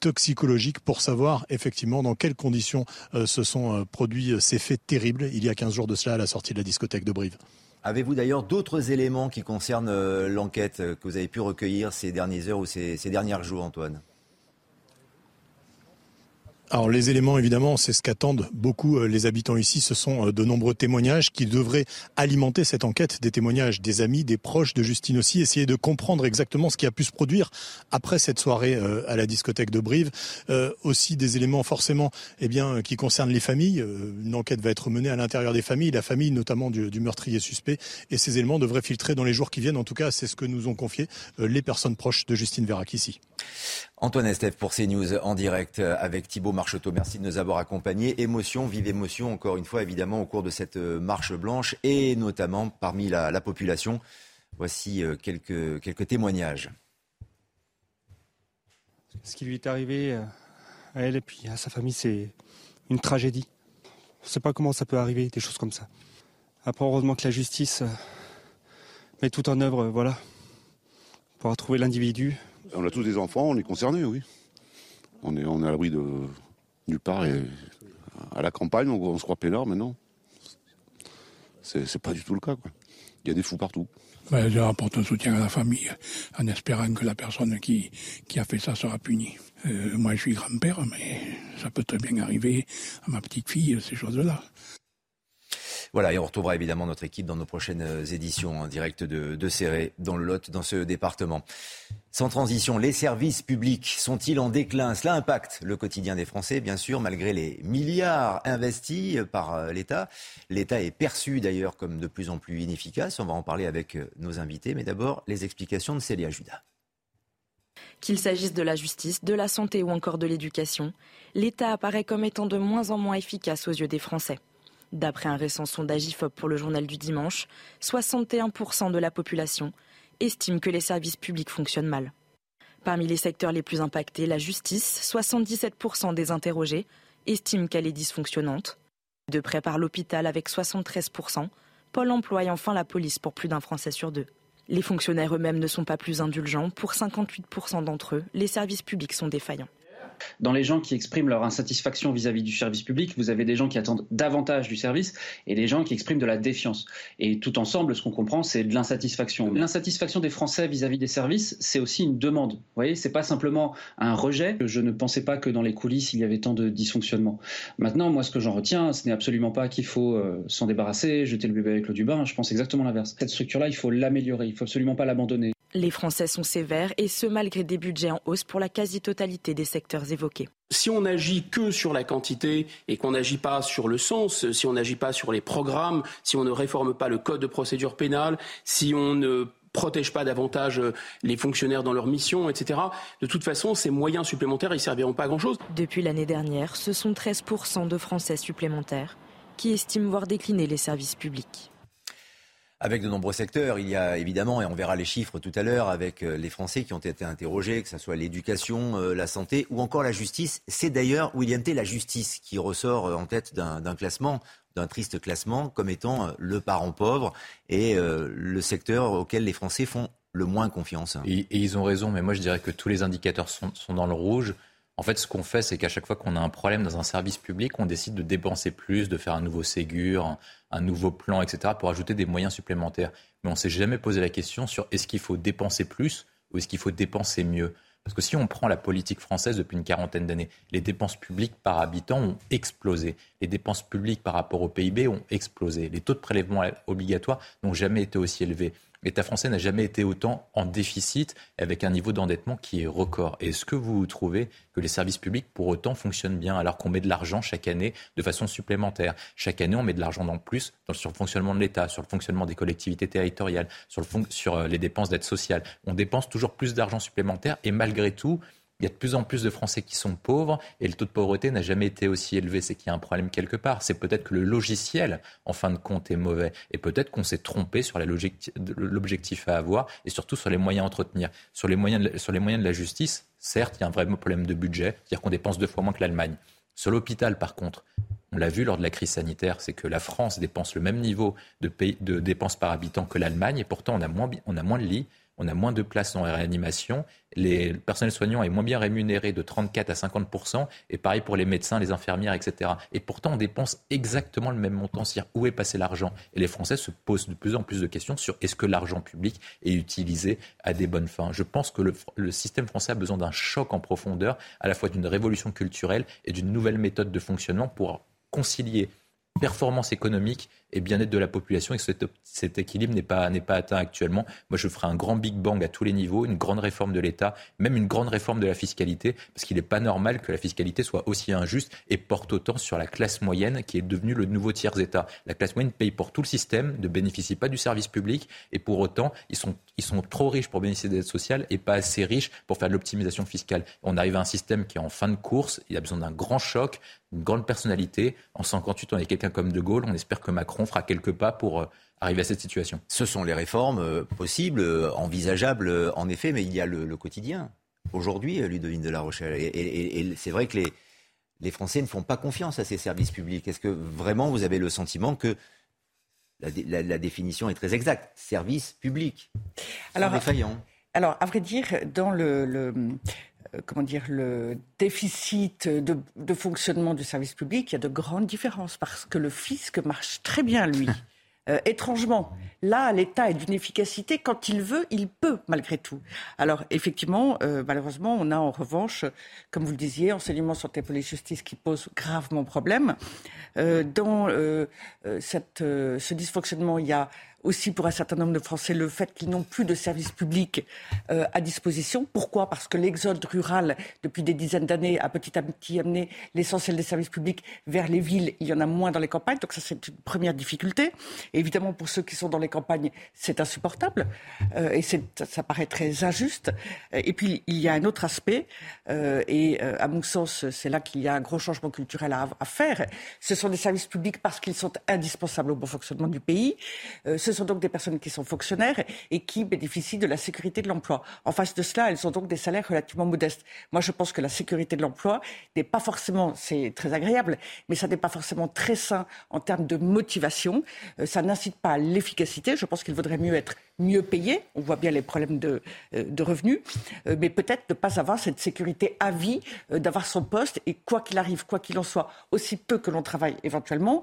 S10: toxicologique pour savoir effectivement dans quelles conditions euh, se sont euh, produits euh, ces faits terribles il y a 15 jours de cela à la sortie de la discothèque de Brive.
S2: Avez-vous d'ailleurs d'autres éléments qui concernent l'enquête que vous avez pu recueillir ces dernières heures ou ces, ces derniers jours, Antoine?
S10: Alors les éléments, évidemment, c'est ce qu'attendent beaucoup euh, les habitants ici. Ce sont euh, de nombreux témoignages qui devraient alimenter cette enquête, des témoignages des amis, des proches de Justine aussi, essayer de comprendre exactement ce qui a pu se produire après cette soirée euh, à la discothèque de Brive. aussi des éléments forcément eh bien, qui concernent les familles. Une enquête va être menée à l'intérieur des familles, la famille notamment du, meurtrier suspect. Et ces éléments devraient filtrer dans les jours qui viennent. En tout cas, c'est ce que nous ont confié les personnes proches de Justine Vérac ici.
S2: Antoine Estève pour CNews en direct avec Thibault Marcheteau. Merci de nous avoir accompagnés. Émotion, vive émotion, encore une fois, évidemment, au cours de cette euh, marche blanche et notamment parmi la, population. Voici euh, quelques, quelques témoignages.
S11: Ce qui lui est arrivé euh, à elle et puis à sa famille, c'est une tragédie. Je ne sais pas comment ça peut arriver, des choses comme ça. Après, heureusement que la justice met tout en œuvre, voilà, pour trouver l'individu,
S12: on a tous des enfants, on est concernés, oui. On est, on est à l'abri de nulle part et à la campagne, on, se croit peinard, mais non. C'est pas du tout le cas. Il y a des fous partout.
S13: Ben, je rapporte un soutien à la famille en espérant que la personne qui, qui a fait ça sera punie. Euh, moi, je suis grand-père, mais ça peut très bien arriver à ma petite fille, ces choses-là.
S2: Voilà, et on retrouvera évidemment notre équipe dans nos prochaines éditions en direct de, de Serré, dans le Lot, dans ce département. Sans transition, les services publics sont-ils en déclin? Cela impacte le quotidien des Français, bien sûr, malgré les milliards investis par euh, l'État. L'État est perçu d'ailleurs comme de plus en plus inefficace. On va en parler avec euh, nos invités, mais d'abord les explications de Célia Judas.
S14: Qu'il s'agisse de la justice, de la santé ou encore de l'éducation, l'État apparaît comme étant de moins en moins efficace aux yeux des Français. D'après un récent sondage IFOP pour le journal du dimanche, 61% de la population estime que les services publics fonctionnent mal. Parmi les secteurs les plus impactés, la justice, 77% des interrogés estiment qu'elle est dysfonctionnante. De près par l'hôpital avec 73%, Pôle emploi et enfin la police pour plus d'un Français sur deux. Les fonctionnaires eux-mêmes ne sont pas plus indulgents. Pour 58% d'entre eux, les services publics sont défaillants.
S15: Dans les gens qui expriment leur insatisfaction vis-à-vis du service public, vous avez des gens qui attendent davantage du service et des gens qui expriment de la défiance. Et tout ensemble, ce qu'on comprend, c'est de l'insatisfaction. L'insatisfaction des Français vis-à-vis des services, c'est aussi une demande. Vous voyez, c'est pas simplement un rejet. Je ne pensais pas que dans les coulisses, il y avait tant de dysfonctionnement. Maintenant, moi, ce que j'en retiens, ce n'est absolument pas qu'il faut euh, s'en débarrasser, jeter le bébé avec l'eau du bain. Je pense exactement l'inverse. Cette structure-là, il faut l'améliorer. Il faut absolument pas l'abandonner.
S14: Les Français sont sévères et ce malgré des budgets en hausse pour la quasi-totalité des secteurs évoqués.
S16: Si on n'agit que sur la quantité et qu'on n'agit pas sur le sens, si on n'agit pas sur les programmes, si on ne réforme pas le code de procédure pénale, si on ne protège pas davantage les fonctionnaires dans leur mission, etc. De toute façon, ces moyens supplémentaires, ils serviront pas à grand-chose.
S14: Depuis l'année dernière, ce sont 13% de Français supplémentaires qui estiment voir décliner les services publics
S2: avec de nombreux secteurs. Il y a évidemment, et on verra les chiffres tout à l'heure, avec euh, les Français qui ont été interrogés, que ce soit l'éducation, euh, la santé ou encore la justice. C'est d'ailleurs, William T, la justice qui ressort euh, en tête d'un classement d'un triste classement comme étant le parent pauvre et le secteur auquel les Français font le moins confiance.
S6: Et, ils ont raison, mais moi je dirais que tous les indicateurs sont, sont dans le rouge. En fait, ce qu'on fait, c'est qu'à chaque fois qu'on a un problème dans un service public, on décide de dépenser plus, de faire un nouveau Ségur, un nouveau plan, etc., pour ajouter des moyens supplémentaires. Mais on ne s'est jamais posé la question sur est-ce qu'il faut dépenser plus ou est-ce qu'il faut dépenser mieux parce que si on prend la politique française depuis une quarantaine d'années, les dépenses publiques par habitant ont explosé. Les dépenses publiques par rapport au PIB ont explosé. Les taux de prélèvement obligatoires n'ont jamais été aussi élevés. L'État français n'a jamais été autant en déficit avec un niveau d'endettement qui est record. Est-ce que vous trouvez que les services publics pour autant fonctionnent bien alors qu'on met de l'argent chaque année de façon supplémentaire? Chaque année, on met de l'argent en plus sur le fonctionnement de l'État, sur le fonctionnement des collectivités territoriales, sur, euh, les dépenses d'aide sociale. On dépense toujours plus d'argent supplémentaire et malgré tout, il y a de plus en plus de Français qui sont pauvres et le taux de pauvreté n'a jamais été aussi élevé. C'est qu'il y a un problème quelque part. C'est peut-être que le logiciel, en fin de compte, est mauvais. Et peut-être qu'on s'est trompé sur l'objectif à avoir et surtout sur les moyens à entretenir. Sur les moyens de, la justice, certes, il y a un vrai problème de budget, c'est-à-dire qu'on dépense deux fois moins que l'Allemagne. Sur l'hôpital, par contre, on l'a vu lors de la crise sanitaire, c'est que la France dépense le même niveau de, dépenses par habitant que l'Allemagne et pourtant on a moins de lits on a moins de places en réanimation, les personnels soignants est moins bien rémunéré de 34 à 50 et pareil pour les médecins, les infirmières, etc. Et pourtant, on dépense exactement le même montant. C'est-à-dire où est passé l'argent? Et les Français se posent de plus en plus de questions sur est-ce que l'argent public est utilisé à des bonnes fins? Je pense que le, le système français a besoin d'un choc en profondeur, à la fois d'une révolution culturelle et d'une nouvelle méthode de fonctionnement pour concilier performance économique et bien-être de la population et que cet, équilibre n'est pas, pas atteint actuellement. Moi, je ferai un grand Big Bang à tous les niveaux, une grande réforme de l'État, même une grande réforme de la fiscalité, parce qu'il n'est pas normal que la fiscalité soit aussi injuste et porte autant sur la classe moyenne qui est devenue le nouveau tiers-État. La classe moyenne paye pour tout le système, ne bénéficie pas du service public et pour autant, ils sont, ils sont trop riches pour bénéficier d'aide sociale et pas assez riches pour faire de l'optimisation fiscale. On arrive à un système qui est en fin de course, il a besoin d'un grand choc, une grande personnalité. En 58, on est quelqu'un comme De Gaulle, on espère que Macron fera quelques pas pour euh, arriver à cette situation.
S2: Ce sont les réformes euh, possibles, euh, envisageables en effet, mais il y a le, quotidien. Aujourd'hui, Ludovine de la Rochelle, et, c'est vrai que les, les Français ne font pas confiance à ces services publics. Est-ce que vraiment vous avez le sentiment que la, définition est très exacte? Service public, alors, défaillant.
S5: Alors, à vrai dire, dans le comment dire, le déficit de, fonctionnement du service public, il y a de grandes différences parce que le fisc marche très bien, lui. Euh, étrangement, là, l'État est d'une efficacité. Quand il veut, il peut, malgré tout. Alors, effectivement, euh, malheureusement, on a en revanche, comme vous le disiez, enseignement santé police justice qui pose gravement problème. Euh, dans cette, ce dysfonctionnement, il y a aussi pour un certain nombre de Français le fait qu'ils n'ont plus de services publics euh, à disposition. Pourquoi? Parce que l'exode rural, depuis des dizaines d'années, a petit à petit amené l'essentiel des services publics vers les villes. Il y en a moins dans les campagnes, donc ça c'est une première difficulté. Évidemment, pour ceux qui sont dans les campagnes, c'est insupportable euh, et ça paraît très injuste. Et puis il y a un autre aspect, euh, et à mon sens, c'est là qu'il y a un gros changement culturel à, faire. Ce sont des services publics parce qu'ils sont indispensables au bon fonctionnement du pays. Sont donc des personnes qui sont fonctionnaires et qui bénéficient de la sécurité de l'emploi. En face de cela, elles ont donc des salaires relativement modestes. Moi, je pense que la sécurité de l'emploi n'est pas forcément, c'est très agréable, mais ça n'est pas forcément très sain en termes de motivation. Euh, ça n'incite pas à l'efficacité. Je pense qu'il vaudrait mieux être mieux payé. On voit bien les problèmes de, euh, de revenus, euh, mais peut-être ne pas avoir cette sécurité à vie, d'avoir son poste et quoi qu'il arrive, quoi qu'il en soit, aussi peu que l'on travaille éventuellement,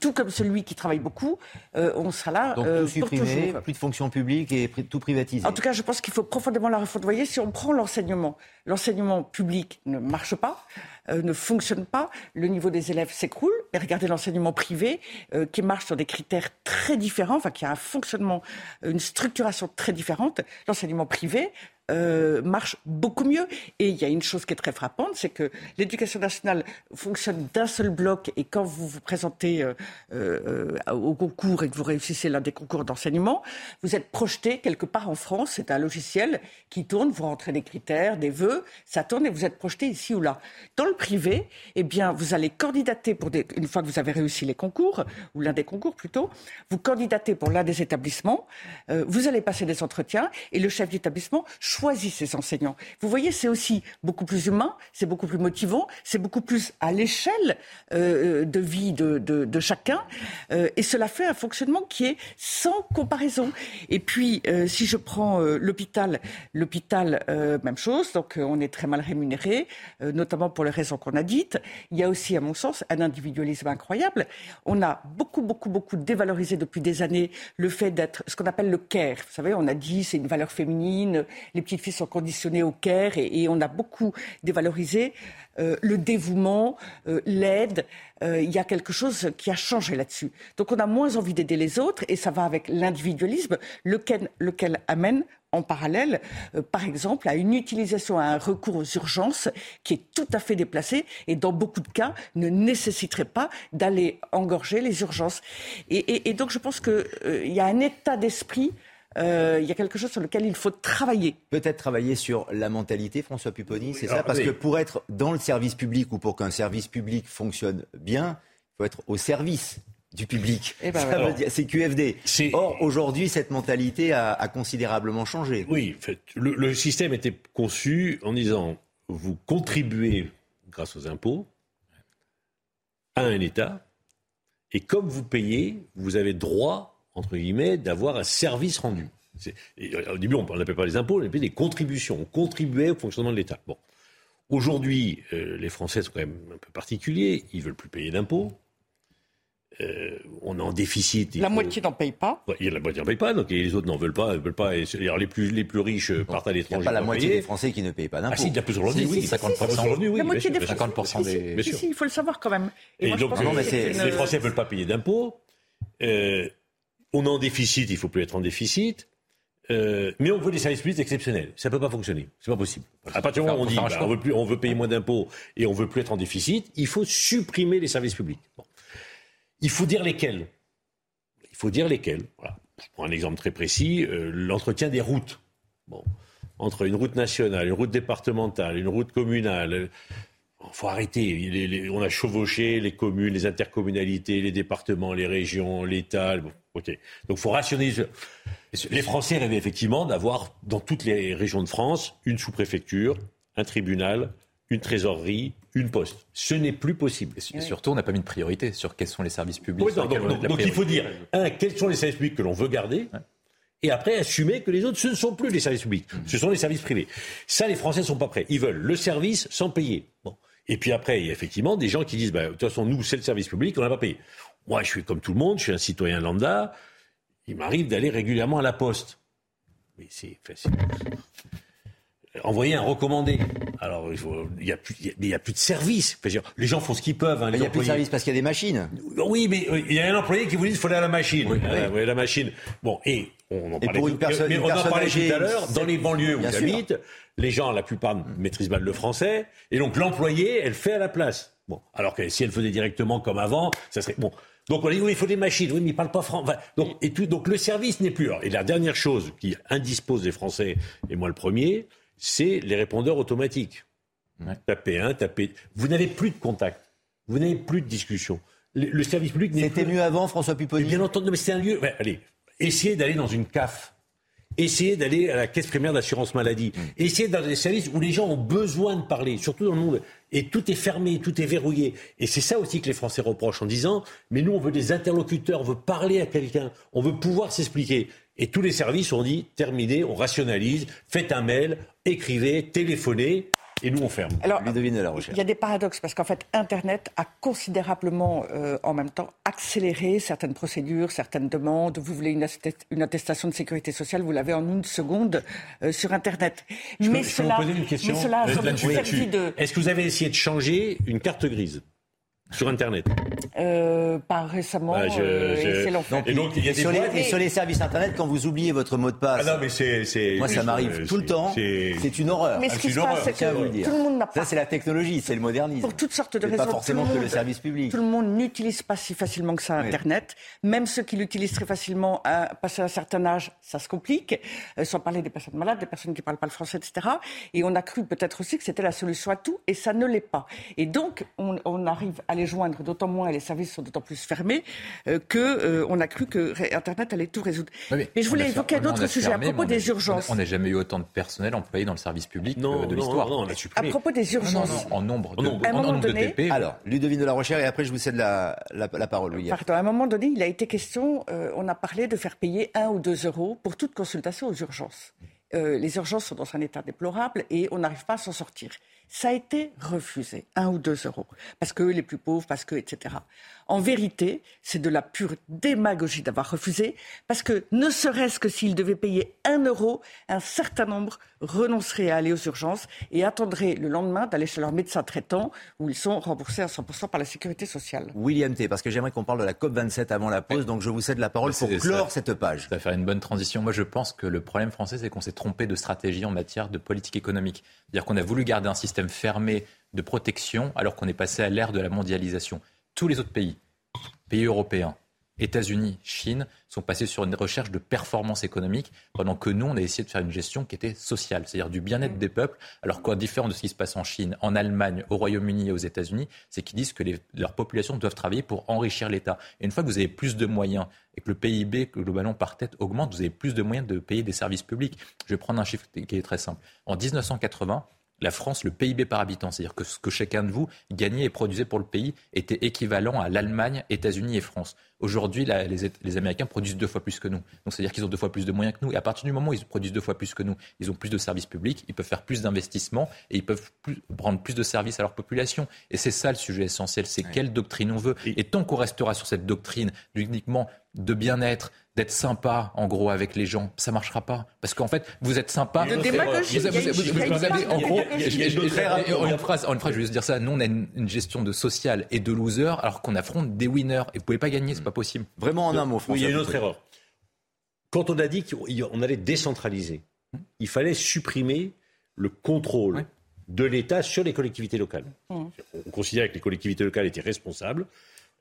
S5: tout comme celui qui travaille beaucoup, on sera là
S2: tout supprimer, plus de fonction publique et tout privatiser.
S5: En tout cas, je pense qu'il faut profondément la voyez, si on prend l'enseignement, l'enseignement public ne marche pas, euh, ne fonctionne pas, le niveau des élèves s'écroule. Et regardez l'enseignement privé euh, qui marche sur des critères très différents, enfin qui a un fonctionnement, une structuration très différente. L'enseignement privé, euh, marche beaucoup mieux. Et il y a une chose qui est très frappante, c'est que l'éducation nationale fonctionne d'un seul bloc et quand vous vous présentez euh, euh, au concours et que vous réussissez l'un des concours d'enseignement, vous êtes projeté quelque part en France. C'est un logiciel qui tourne, vous rentrez des critères, des vœux, ça tourne et vous êtes projeté ici ou là. Dans le privé, eh bien, vous allez candidater pour des, une fois que vous avez réussi les concours, ou l'un des concours plutôt, vous candidatez pour l'un des établissements, vous allez passer des entretiens et le chef d'établissement choisit ses enseignants. Vous voyez, c'est aussi beaucoup plus humain, c'est beaucoup plus motivant, c'est beaucoup plus à l'échelle euh, de vie de, de, chacun. Euh, et cela fait un fonctionnement qui est sans comparaison. Et puis, euh, si je prends l'hôpital, l'hôpital, même chose. Donc, on est très mal rémunéré, notamment pour les raisons qu'on a dites. Il y a aussi, à mon sens, un individualisme incroyable. On a beaucoup, beaucoup, beaucoup dévalorisé depuis des années le fait d'être ce qu'on appelle le care. Vous savez, on a dit c'est une valeur féminine. Petites filles sont conditionnées au care et, on a beaucoup dévalorisé euh, le dévouement, euh, l'aide. Euh, il y a quelque chose qui a changé là-dessus. Donc on a moins envie d'aider les autres et ça va avec l'individualisme, lequel, amène en parallèle, par exemple, à une utilisation, à un recours aux urgences qui est tout à fait déplacé et dans beaucoup de cas ne nécessiterait pas d'aller engorger les urgences. Et, et donc je pense qu'il y a un état d'esprit euh, il y a quelque chose sur lequel il faut travailler.
S2: Peut-être travailler sur la mentalité, François Pupponi, c'est ça Parce que pour être dans le service public ou pour qu'un service public fonctionne bien, il faut être au service du public. Eh ben c'est QFD. Or, aujourd'hui, cette mentalité a, considérablement changé.
S7: Oui, fait, le, le, système était conçu en disant vous contribuez grâce aux impôts à un État, et comme vous payez, vous avez droit entre guillemets, d'avoir un service rendu. au début, on n'appelait pas les impôts, on appelait des contributions. On contribuait au fonctionnement de l'État. Bon. Aujourd'hui, euh, les Français sont quand même un peu particuliers. Ils veulent plus payer d'impôts. Euh, on est en déficit.
S5: La moitié n'en paye pas.
S7: Il y a la moitié n'en paye pas, donc les autres n'en veulent pas. Veulent pas alors les plus, les plus riches partent à l'étranger. Il
S2: n'y a pas la moitié des Français qui ne payent pas d'impôts. Ah
S7: si, il y a plus aujourd'hui, oui. 50%
S5: oui. La moitié des Français. 50% des... Si, si, il faut le savoir quand même.
S7: Et, donc, les Français ne veulent pas payer d'impôts. Euh, on est en déficit, il ne faut plus être en déficit. Euh, mais on veut des services publics exceptionnels. Ça ne peut pas fonctionner. C'est pas possible. À partir du moment où on dit bah, on, veut plus, on veut payer moins d'impôts et on veut plus être en déficit, il faut supprimer les services publics. Il faut dire lesquels. Il faut dire lesquels. Je prends un exemple très précis euh, l'entretien des routes. Bon. Entre une route nationale, une route départementale, une route communale, il faut arrêter. on a chevauché les communes, les intercommunalités, les départements, les régions, l'État. Ok. Donc il faut rationaliser. Les Français rêvaient effectivement d'avoir dans toutes les régions de France une sous-préfecture, un tribunal, une trésorerie, une poste. Ce n'est plus possible.
S6: Et surtout, on n'a pas mis de priorité sur quels sont les services publics.
S7: donc, il faut dire, un, quels sont les services publics que l'on veut garder et après assumer que les autres, ce ne sont plus les services publics, ce sont les services privés. Ça, les Français ne sont pas prêts. Ils veulent le service sans payer. Bon. Et puis après, il y a effectivement des gens qui disent, bah, de toute façon, nous, c'est le service public, on n'a pas payé. Moi, je suis comme tout le monde, je suis un citoyen lambda. Il m'arrive d'aller régulièrement à la poste. Mais c'est facile. Envoyer un recommandé. Alors, il n'y a, plus, a de service. les gens font ce qu'ils peuvent. Hein,
S2: il n'y a plus de service parce qu'il y a des machines.
S7: Oui, mais euh, il y a un employé qui vous dit qu'il faut aller à la machine. Oui, euh, la machine. Bon, et on en parlait,
S2: une personne, mais on en parlait tout
S7: à l'heure. Dans les banlieues où j'habite, les gens, la plupart, maîtrisent mal le français. Et donc, l'employé, elle fait à la place. Bon, alors que si elle faisait directement comme avant, ça serait bon. Donc on dit oui, il faut des machines, oui, mais ils parlent pas français. donc, et tout, donc le service n'est plus. Et la dernière chose qui indispose les Français, et moi le premier, c'est les répondeurs automatiques. Tapez un, tapez. Vous n'avez plus de contact. Vous n'avez plus de discussion. Le, service public
S2: n'est C'était mieux avant, François Pupponi
S7: Bien entendu, mais c'est un lieu. allez, essayez d'aller dans une CAF. Essayez d'aller à la caisse primaire d'assurance maladie. Mm. Essayez dans des services où les gens ont besoin de parler, surtout dans le monde. Et tout est fermé, tout est verrouillé. Et c'est ça aussi que les Français reprochent en disant, mais nous, on veut des interlocuteurs, on veut parler à quelqu'un, on veut pouvoir s'expliquer. Et tous les services ont dit, terminé, on rationalise, faites un mail, écrivez, téléphonez, et nous on ferme.
S5: Alors, il y a des paradoxes parce qu'en fait, Internet a considérablement, euh, en même temps, accéléré certaines procédures, certaines demandes. Vous voulez une, attestation de sécurité sociale, vous l'avez en une seconde euh, sur Internet.
S7: mais, cela, vous poser une question mais cela a de... Est-ce que vous avez essayé de changer une carte grise? Sur Internet
S5: euh, Pas récemment. Bah, euh,
S2: et c'est sur, les, sur les services Internet, quand vous oubliez votre mot de passe.
S7: Ah non, mais c'est,
S2: Moi, ça m'arrive tout le temps. C'est une horreur.
S5: Mais ce qui se passe, c'est que tout le monde n'a pas.
S2: Ça, c'est la technologie, c'est le modernisme.
S5: Pour toutes sortes de raisons.
S2: Pas forcément que le service public.
S5: Tout le monde n'utilise pas si facilement que ça Internet. Même ceux qui l'utilisent très facilement, à passer un certain âge, ça se complique. Euh, sans parler des personnes malades, des personnes qui ne parlent pas le français, etc. Et on a cru peut-être aussi que c'était la solution à tout, et ça ne l'est pas. Et donc, on, on arrive à les joindre d'autant moins et les services sont d'autant plus fermés euh, que euh, on a cru que Internet allait tout résoudre. mais, je voulais évoquer un autre sujet à propos des urgences.
S6: On n'a jamais eu autant de personnel employé dans le service public
S7: non,
S6: de l'histoire.
S5: À propos des urgences.
S6: en nombre de, en nombre de TP.
S2: Alors, Ludovine de la Rochère, et après je vous cède la, la, parole. Oui.
S5: Pardon, à un moment donné, il a été question, euh, on a parlé de faire payer 1 ou 2 euros pour toute consultation aux urgences. Les urgences sont dans un état déplorable et on n'arrive pas à s'en sortir. Ça a été refusé, un ou deux euros, parce que les plus pauvres, parce que, etc. En vérité, c'est de la pure démagogie d'avoir refusé, parce que ne serait-ce que s'ils devaient payer un euro, un certain nombre renonceraient à aller aux urgences et attendraient le lendemain d'aller chez leur médecin traitant, où ils sont remboursés à 100% par la sécurité sociale.
S2: William T, parce que j'aimerais qu'on parle de la COP27 avant la pause, donc je vous cède la parole pour clore cette page.
S6: Ça va faire une bonne transition. Moi, je pense que le problème français, c'est qu'on s'est trompé de stratégie en matière de politique économique. C'est-à-dire qu'on a voulu garder un système fermé de protection alors qu'on est passé à l'ère de la mondialisation. Tous les autres pays, pays européens, États-Unis, Chine, sont passés sur une recherche de performance économique, pendant que nous, on a essayé de faire une gestion qui était sociale, c'est-à-dire du bien-être des peuples, alors qu'en différent de ce qui se passe en Chine, en Allemagne, au Royaume-Uni et aux États-Unis, c'est qu'ils disent que leurs populations doivent travailler pour enrichir l'État. Et une fois que vous avez plus de moyens et que le PIB globalement par tête augmente, vous avez plus de moyens de payer des services publics. Je vais prendre un chiffre qui est très simple. En 1980, la France, le PIB par habitant, c'est-à-dire que ce que chacun de vous gagnait et produisait pour le pays était équivalent à l'Allemagne, États-Unis et France. Aujourd'hui, les, Américains produisent deux fois plus que nous. Donc, c'est-à-dire qu'ils ont deux fois plus de moyens que nous. Et à partir du moment où ils produisent deux fois plus que nous, ils ont plus de services publics, ils peuvent faire plus d'investissements et ils peuvent plus, rendre plus de services à leur population. Et c'est ça le sujet essentiel, c'est quelle doctrine on veut. Et tant qu'on restera sur cette doctrine uniquement de bien-être, d'être sympa, en gros, avec les gens, ça marchera pas. Parce qu'en fait, vous êtes sympa.
S5: De démagogie. Vous,
S6: avez, en gros, une phrase, en une phrase, je vais juste dire ça. Nous, on a une, gestion de social et de loser, alors qu'on affronte des winners. Et vous pouvez pas gagner, c'est pas possible.
S2: Vraiment en un mot, François.
S7: il y a une autre erreur. Quand on a dit qu'on allait décentraliser, il fallait supprimer le contrôle de l'État sur les collectivités locales. On considérait que les collectivités locales étaient responsables.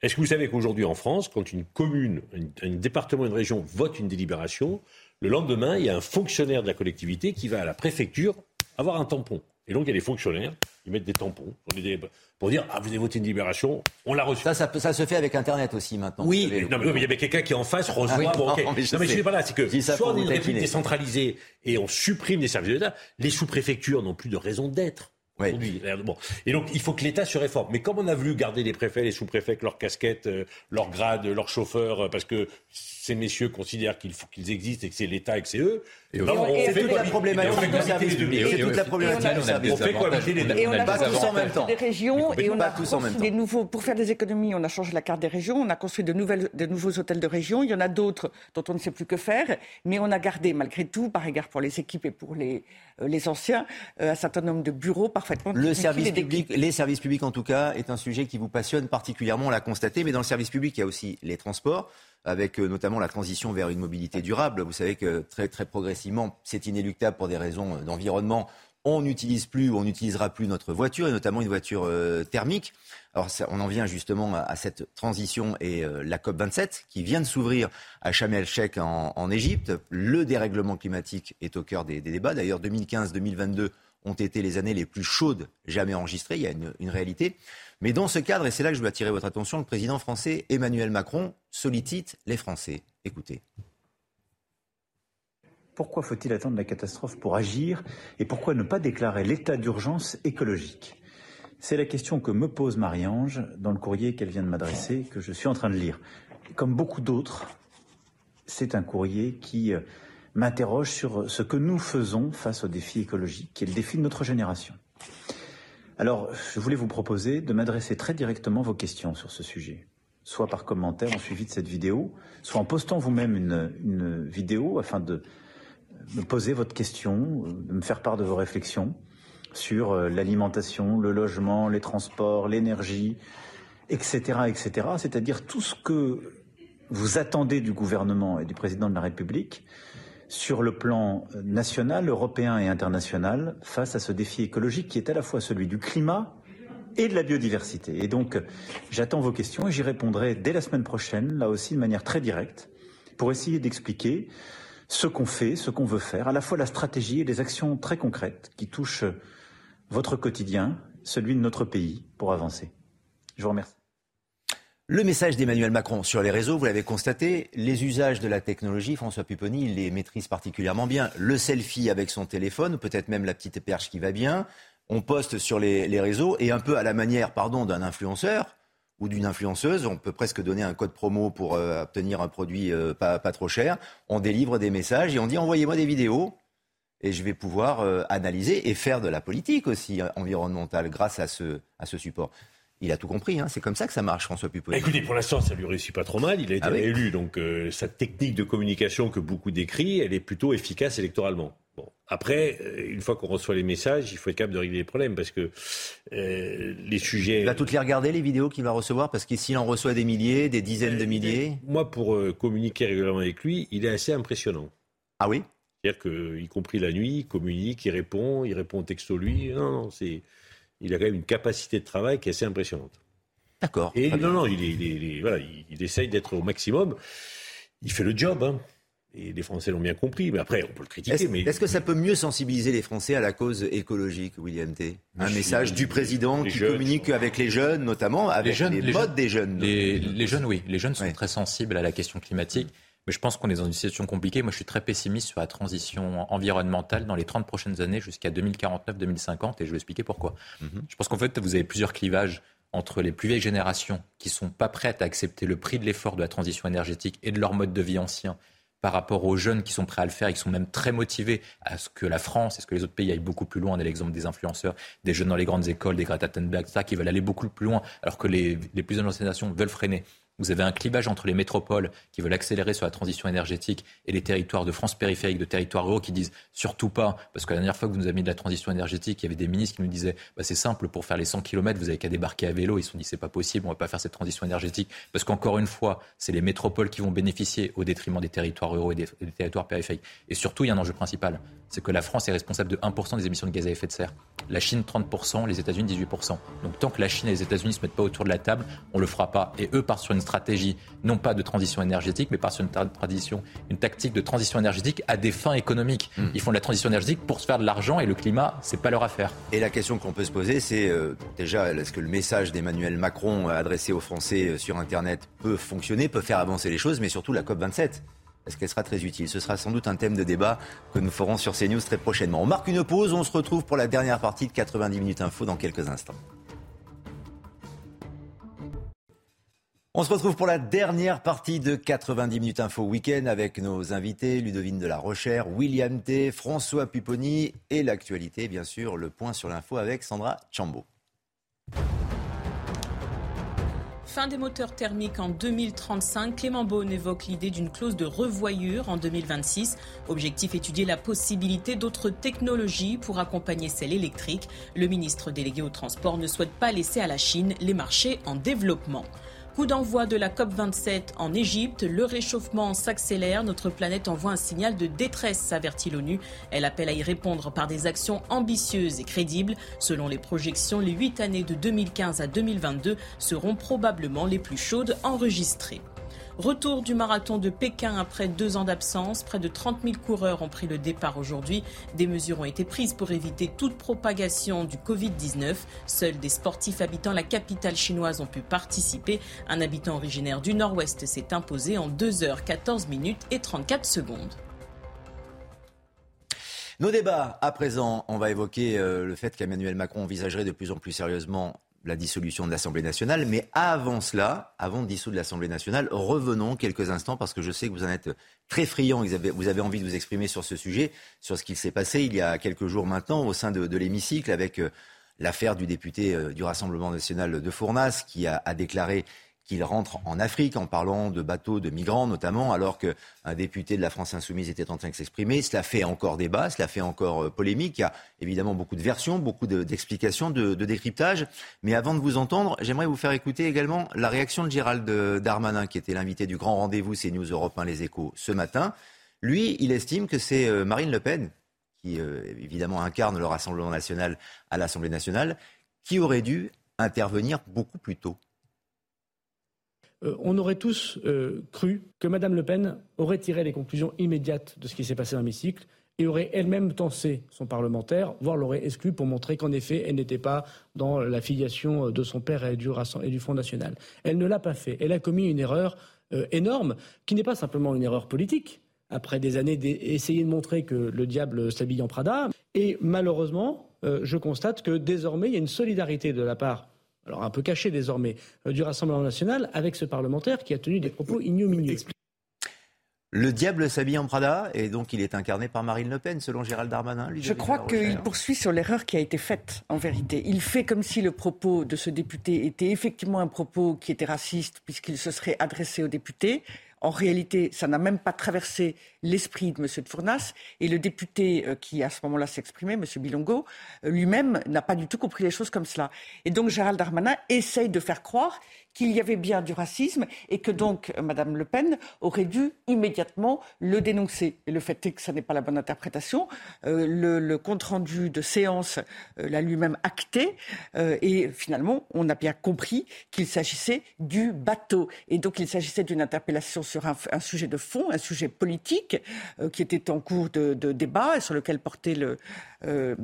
S7: Est-ce que vous savez qu'aujourd'hui en France, quand une commune, un, département, une région vote une délibération, le lendemain, il y a un fonctionnaire de la collectivité qui va à la préfecture avoir un tampon. Et donc, il y a des fonctionnaires, ils mettent des tampons pour dire Ah, vous avez voté une délibération, on l'a reçu.
S2: Ça, ça, se fait avec Internet aussi maintenant.
S7: Oui, mais, non, mais, il y avait quelqu'un qui en face reçoit. Ah non, mais je, ne suis pas là, c'est que soit on est une république décentralisée et on supprime des services de l'État, les sous-préfectures n'ont plus de raison d'être. Aujourd'hui. Bon. Et donc, il faut que l'État se réforme. Mais comme on a voulu garder les préfets, les sous-préfets avec leurs casquettes, euh, leurs grades, leurs chauffeurs, euh, parce que ces messieurs considèrent qu'il faut qu'ils existent et que c'est l'État et que c'est eux,
S2: et c'est toute la problématique du service public. C'est toute la problématique du service
S5: public. Et on a pas tous en même temps. Des régions et on a construit des nouveaux. Pour faire des économies, on a changé la carte des régions. On a construit de nouvelles, de nouveaux hôtels de région. Il y en a d'autres dont on ne sait plus que faire. Mais on a gardé, malgré tout, par égard pour les équipes et pour les euh, les anciens, euh, un certain nombre de bureaux parfaitement.
S2: Le service public, les services publics en tout cas, est un sujet qui vous passionne particulièrement. On l'a constaté. Mais dans le service public, il y a aussi les transports avec euh, notamment la transition vers une mobilité durable. Vous savez que très, très progressivement, c'est inéluctable pour des raisons euh, d'environnement. On n'utilise plus ou on n'utilisera plus notre voiture, et notamment une voiture euh, thermique. Alors on en vient justement à, cette transition et la COP27 qui vient de s'ouvrir à Sharm el-Sheikh en, Égypte. Le dérèglement climatique est au cœur des, débats. D'ailleurs, 2015-2022 ont été les années les plus chaudes jamais enregistrées. Il y a une réalité. Mais dans ce cadre, et c'est là que je veux attirer votre attention, le président français Emmanuel Macron sollicite les Français. Écoutez.
S17: Pourquoi faut-il attendre la catastrophe pour agir et pourquoi ne pas déclarer l'état d'urgence écologique? C'est la question que me pose Marie-Ange dans le courrier qu'elle vient de m'adresser, que je suis en train de lire. Comme beaucoup d'autres, c'est un courrier qui euh, m'interroge sur ce que nous faisons face au défi écologique, qui est le défi de notre génération. Alors, je voulais vous proposer de m'adresser très directement vos questions sur ce sujet, soit par commentaire en suivi de cette vidéo, soit en postant vous-même une, vidéo afin de me poser votre question, de me faire part de vos réflexions sur euh, l'alimentation, le logement, les transports, l'énergie, etc., etc. C'est-à-dire tout ce que vous attendez du gouvernement et du président de la République sur le plan national, européen et international face à ce défi écologique qui est à la fois celui du climat et de la biodiversité. Et donc, j'attends vos questions et j'y répondrai dès la semaine prochaine, là aussi de manière très directe, pour essayer d'expliquer ce qu'on fait, ce qu'on veut faire, à la fois la stratégie et les actions très concrètes qui touchent votre quotidien, celui de notre pays, pour avancer. Je vous remercie.
S2: Le message d'Emmanuel Macron sur les réseaux, vous l'avez constaté, les usages de la technologie, François Pupponi, il les maîtrise particulièrement bien. Le selfie avec son téléphone, peut-être même la petite perche qui va bien. On poste sur les, réseaux et un peu à la manière, pardon, d'un influenceur ou d'une influenceuse, on peut presque donner un code promo pour euh, obtenir un produit euh, pas, trop cher. On délivre des messages et on dit envoyez-moi des vidéos et je vais pouvoir euh, analyser et faire de la politique aussi environnementale grâce à ce, à ce support il a tout compris. Hein. C'est comme ça que ça marche, François Pupponi.
S7: Écoutez, pour l'instant, ça lui réussit pas trop mal. Il a été ah élu, donc euh, sa technique de communication que beaucoup décrit, elle est plutôt efficace électoralement. Bon. Après, euh, une fois qu'on reçoit les messages, il faut être capable de régler les problèmes parce que euh, les sujets.
S2: Il va toutes les regarder, les vidéos qu'il va recevoir, parce que s'il en reçoit des milliers, des dizaines de milliers.
S7: Moi, pour communiquer régulièrement avec lui, il est assez impressionnant.
S2: Ah oui?
S7: C'est-à-dire qu'y compris la nuit, il communique, il répond, il répond au texto lui. Non, non, c'est il a quand même une capacité de travail qui est assez impressionnante.
S2: D'accord.
S7: Et non, non, il, voilà, il, essaye d'être au maximum. Il fait le job. Hein. Et les Français l'ont bien compris, mais après, on peut le critiquer.
S2: Est-ce,
S7: mais...
S2: est que ça peut mieux sensibiliser les Français à la cause écologique, William T? Un message du président qui communique avec les jeunes, notamment avec les, jeunes, les, modes des jeunes.
S6: Les, jeunes, oui. Les jeunes sont très sensibles à la question climatique. Mais je pense qu'on est dans une situation compliquée. Moi, je suis très pessimiste sur la transition environnementale dans les 30 prochaines années jusqu'à 2049-2050 et je vais expliquer pourquoi. Mhm. Je pense qu'en fait, vous avez plusieurs clivages entre les plus vieilles générations qui sont pas prêtes à accepter le prix de l'effort de la transition énergétique et de leur mode de vie ancien par rapport aux jeunes qui sont prêts à le faire et qui sont même très motivés à ce que la France et ce que les autres pays aillent beaucoup plus loin. On a l'exemple des influenceurs, des jeunes dans les grandes écoles, des Greta Thunberg, ça, qui veulent aller beaucoup plus loin, alors que les, les plus jeunes générations veulent freiner. Vous avez un clivage entre les métropoles qui veulent accélérer sur la transition énergétique et les territoires de France périphérique, de territoires ruraux qui disent surtout pas, parce que la dernière fois que vous nous avez mis de la transition énergétique, il y avait des ministres qui nous disaient bah, c'est simple, pour faire les 100 km, vous avez qu'à débarquer à vélo. Ils se sont dit c'est pas possible, on va pas faire cette transition énergétique, parce qu'encore une fois, c'est les métropoles qui vont bénéficier au détriment des territoires ruraux et des, territoires périphériques. Et surtout, il y a un enjeu principal, c'est que la France est responsable de 1% des émissions de gaz à effet de serre. La Chine 30%, les États-Unis 18%. Donc tant que la Chine et les États-Unis se mettent pas autour de la table, on le fera pas. Et eux partent sur une stratégie non pas de transition énergétique, mais par une, tradition, une tactique de transition énergétique à des fins économiques. Hmm. Ils font de la transition énergétique pour se faire de l'argent et le climat, c'est pas leur affaire.
S2: Et la question qu'on peut se poser, c'est euh, déjà, est-ce que le message d'Emmanuel Macron adressé aux Français euh, sur Internet peut fonctionner, peut faire avancer les choses, mais surtout la COP27? Est-ce qu'elle sera très utile? Ce sera sans doute un thème de débat que nous ferons sur CNews très prochainement. On marque une pause, on se retrouve pour la dernière partie de 90 minutes info dans quelques instants. On se retrouve pour la dernière partie de 90 minutes info week-end avec nos invités Ludovine de la Rochère, William T, François Pupponi et l'actualité, bien sûr, le point sur l'info avec Sandra Chambaud.
S3: Fin des moteurs thermiques en 2035, Clément Beaune évoque l'idée d'une clause de revoyure en 2026. Objectif étudier la possibilité d'autres technologies pour accompagner celle électrique. Le ministre délégué au transport ne souhaite pas laisser à la Chine les marchés en développement. Coup d'envoi de la COP27 en Égypte, le réchauffement s'accélère, notre planète envoie un signal de détresse, avertit l'ONU. Elle appelle à y répondre par des actions ambitieuses et crédibles. Selon les projections, les huit années de 2015 à 2022 seront probablement les plus chaudes enregistrées. Retour du marathon de Pékin après deux ans d'absence. Près de 30 000 coureurs ont pris le départ aujourd'hui. Des mesures ont été prises pour éviter toute propagation du Covid-19. Seuls des sportifs habitant la capitale chinoise ont pu participer. Un habitant originaire du nord-ouest s'est imposé en 2 h 14 minutes et 34 secondes.
S2: Nos débats, à présent, on va évoquer euh, le fait qu'Emmanuel Macron envisagerait de plus en plus sérieusement la dissolution de l'Assemblée nationale. Mais avant cela, avant de dissoudre l'Assemblée nationale, revenons quelques instants parce que je sais que vous en êtes très friand, vous avez, envie de vous exprimer sur ce sujet, sur ce qui s'est passé il y a quelques jours maintenant au sein de, l'hémicycle avec euh, l'affaire du député euh, du Rassemblement national de Fournas qui a déclaré qu'il rentre en Afrique en parlant de bateaux de migrants notamment, alors qu'un député de la France insoumise était en train de s'exprimer. Cela fait encore débat, cela fait encore euh, polémique. Il y a évidemment beaucoup de versions, beaucoup d'explications, de, décryptage. Mais avant de vous entendre, j'aimerais vous faire écouter également la réaction de Gérald Darmanin, qui était l'invité du grand rendez-vous CNews Europe 1 Les Échos ce matin. Lui, il estime que c'est euh, Marine Le Pen, qui euh, évidemment incarne le Rassemblement national à l'Assemblée nationale, qui aurait dû intervenir beaucoup plus tôt.
S4: Euh, on aurait tous euh, cru que Mme Le Pen aurait tiré les conclusions immédiates de ce qui s'est passé dans l'hémicycle et aurait elle-même tensé son parlementaire, voire l'aurait exclu pour montrer qu'en effet, elle n'était pas dans la filiation de son père et du, Front National. Elle ne l'a pas fait. Elle a commis une erreur euh, énorme, qui n'est pas simplement une erreur politique, après des années d'essayer de montrer que le diable s'habille en Prada. Et malheureusement, je constate que désormais, il y a une solidarité de la part alors un peu caché désormais, euh, du Rassemblement national avec ce parlementaire qui a tenu des propos ignominieux.
S2: Le diable s'habille en Prada et donc il est incarné par Marine Le Pen, selon Gérald Darmanin.
S5: Je crois qu'il poursuit sur l'erreur qui a été faite, en vérité. Il fait comme si le propos de ce député était effectivement un propos qui était raciste, puisqu'il se serait adressé aux députés. En réalité, ça n'a même pas traversé l'esprit de M. de Fournas. Et le député euh, qui, à ce moment-là, s'exprimait, M. Bilongo, euh, lui-même n'a pas du tout compris les choses comme cela. Et donc, Gérald Darmanin essaye de faire croire qu'il y avait bien du racisme et que donc euh, Mme Le Pen aurait dû immédiatement le dénoncer. Et le fait est que ce n'est pas la bonne interprétation. Euh, le, compte-rendu de séance euh, l'a lui-même acté et finalement, on a bien compris qu'il s'agissait du bateau. Et donc, il s'agissait d'une interpellation sur un, sujet de fond, un sujet politique qui était en cours de, de, débat et sur lequel portait le, euh,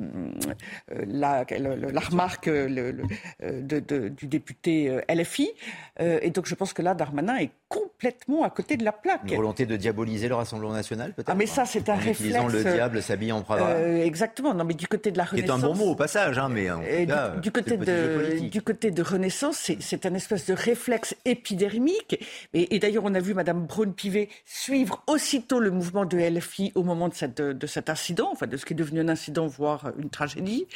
S5: la, la, remarque le, de, du député LFI. et donc je pense que là, Darmanin est complètement à côté de la plaque.
S2: Une volonté de diaboliser le Rassemblement national, peut-être?
S5: Ah, mais ça, c'est un en réflexe. Utilisant
S2: le diable s'habille en Prada.
S5: Euh, exactement. Non, mais du côté de la Renaissance.
S2: C'est un bon mot au passage, hein, mais en tout cas,
S5: du, côté de, du côté de Renaissance, c'est un espèce de réflexe épidermique. Et, et d'ailleurs, on a vu Madame Braun-Pivet suivre aussitôt le mouvement de LFI au moment de, cette, de cet incident, enfin de ce qui est devenu un incident, voire une tragédie.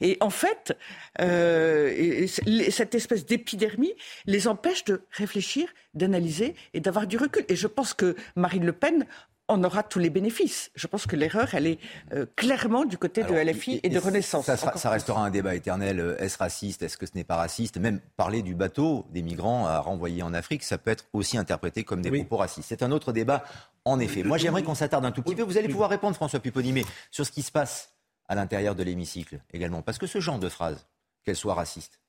S5: Et en fait, euh, cette espèce d'épidermie les empêche de réfléchir, d'analyser et d'avoir du recul. Et je pense que Marine Le Pen en aura tous les bénéfices. Je pense que l'erreur, elle est euh, clairement du côté de LFI et, de Renaissance.
S2: Ça, restera un débat éternel. Euh, est-ce raciste? Est-ce que ce n'est pas raciste? Même parler du bateau des migrants à renvoyer en Afrique, ça peut être aussi interprété comme des propos racistes. C'est un autre débat, en effet. Moi, j'aimerais qu'on s'attarde un tout petit peu. Vous allez pouvoir répondre, François Pupponi, mais sur ce qui se passe à l'intérieur de l'hémicycle également. Parce que ce genre de phrase, qu'elle soit raciste,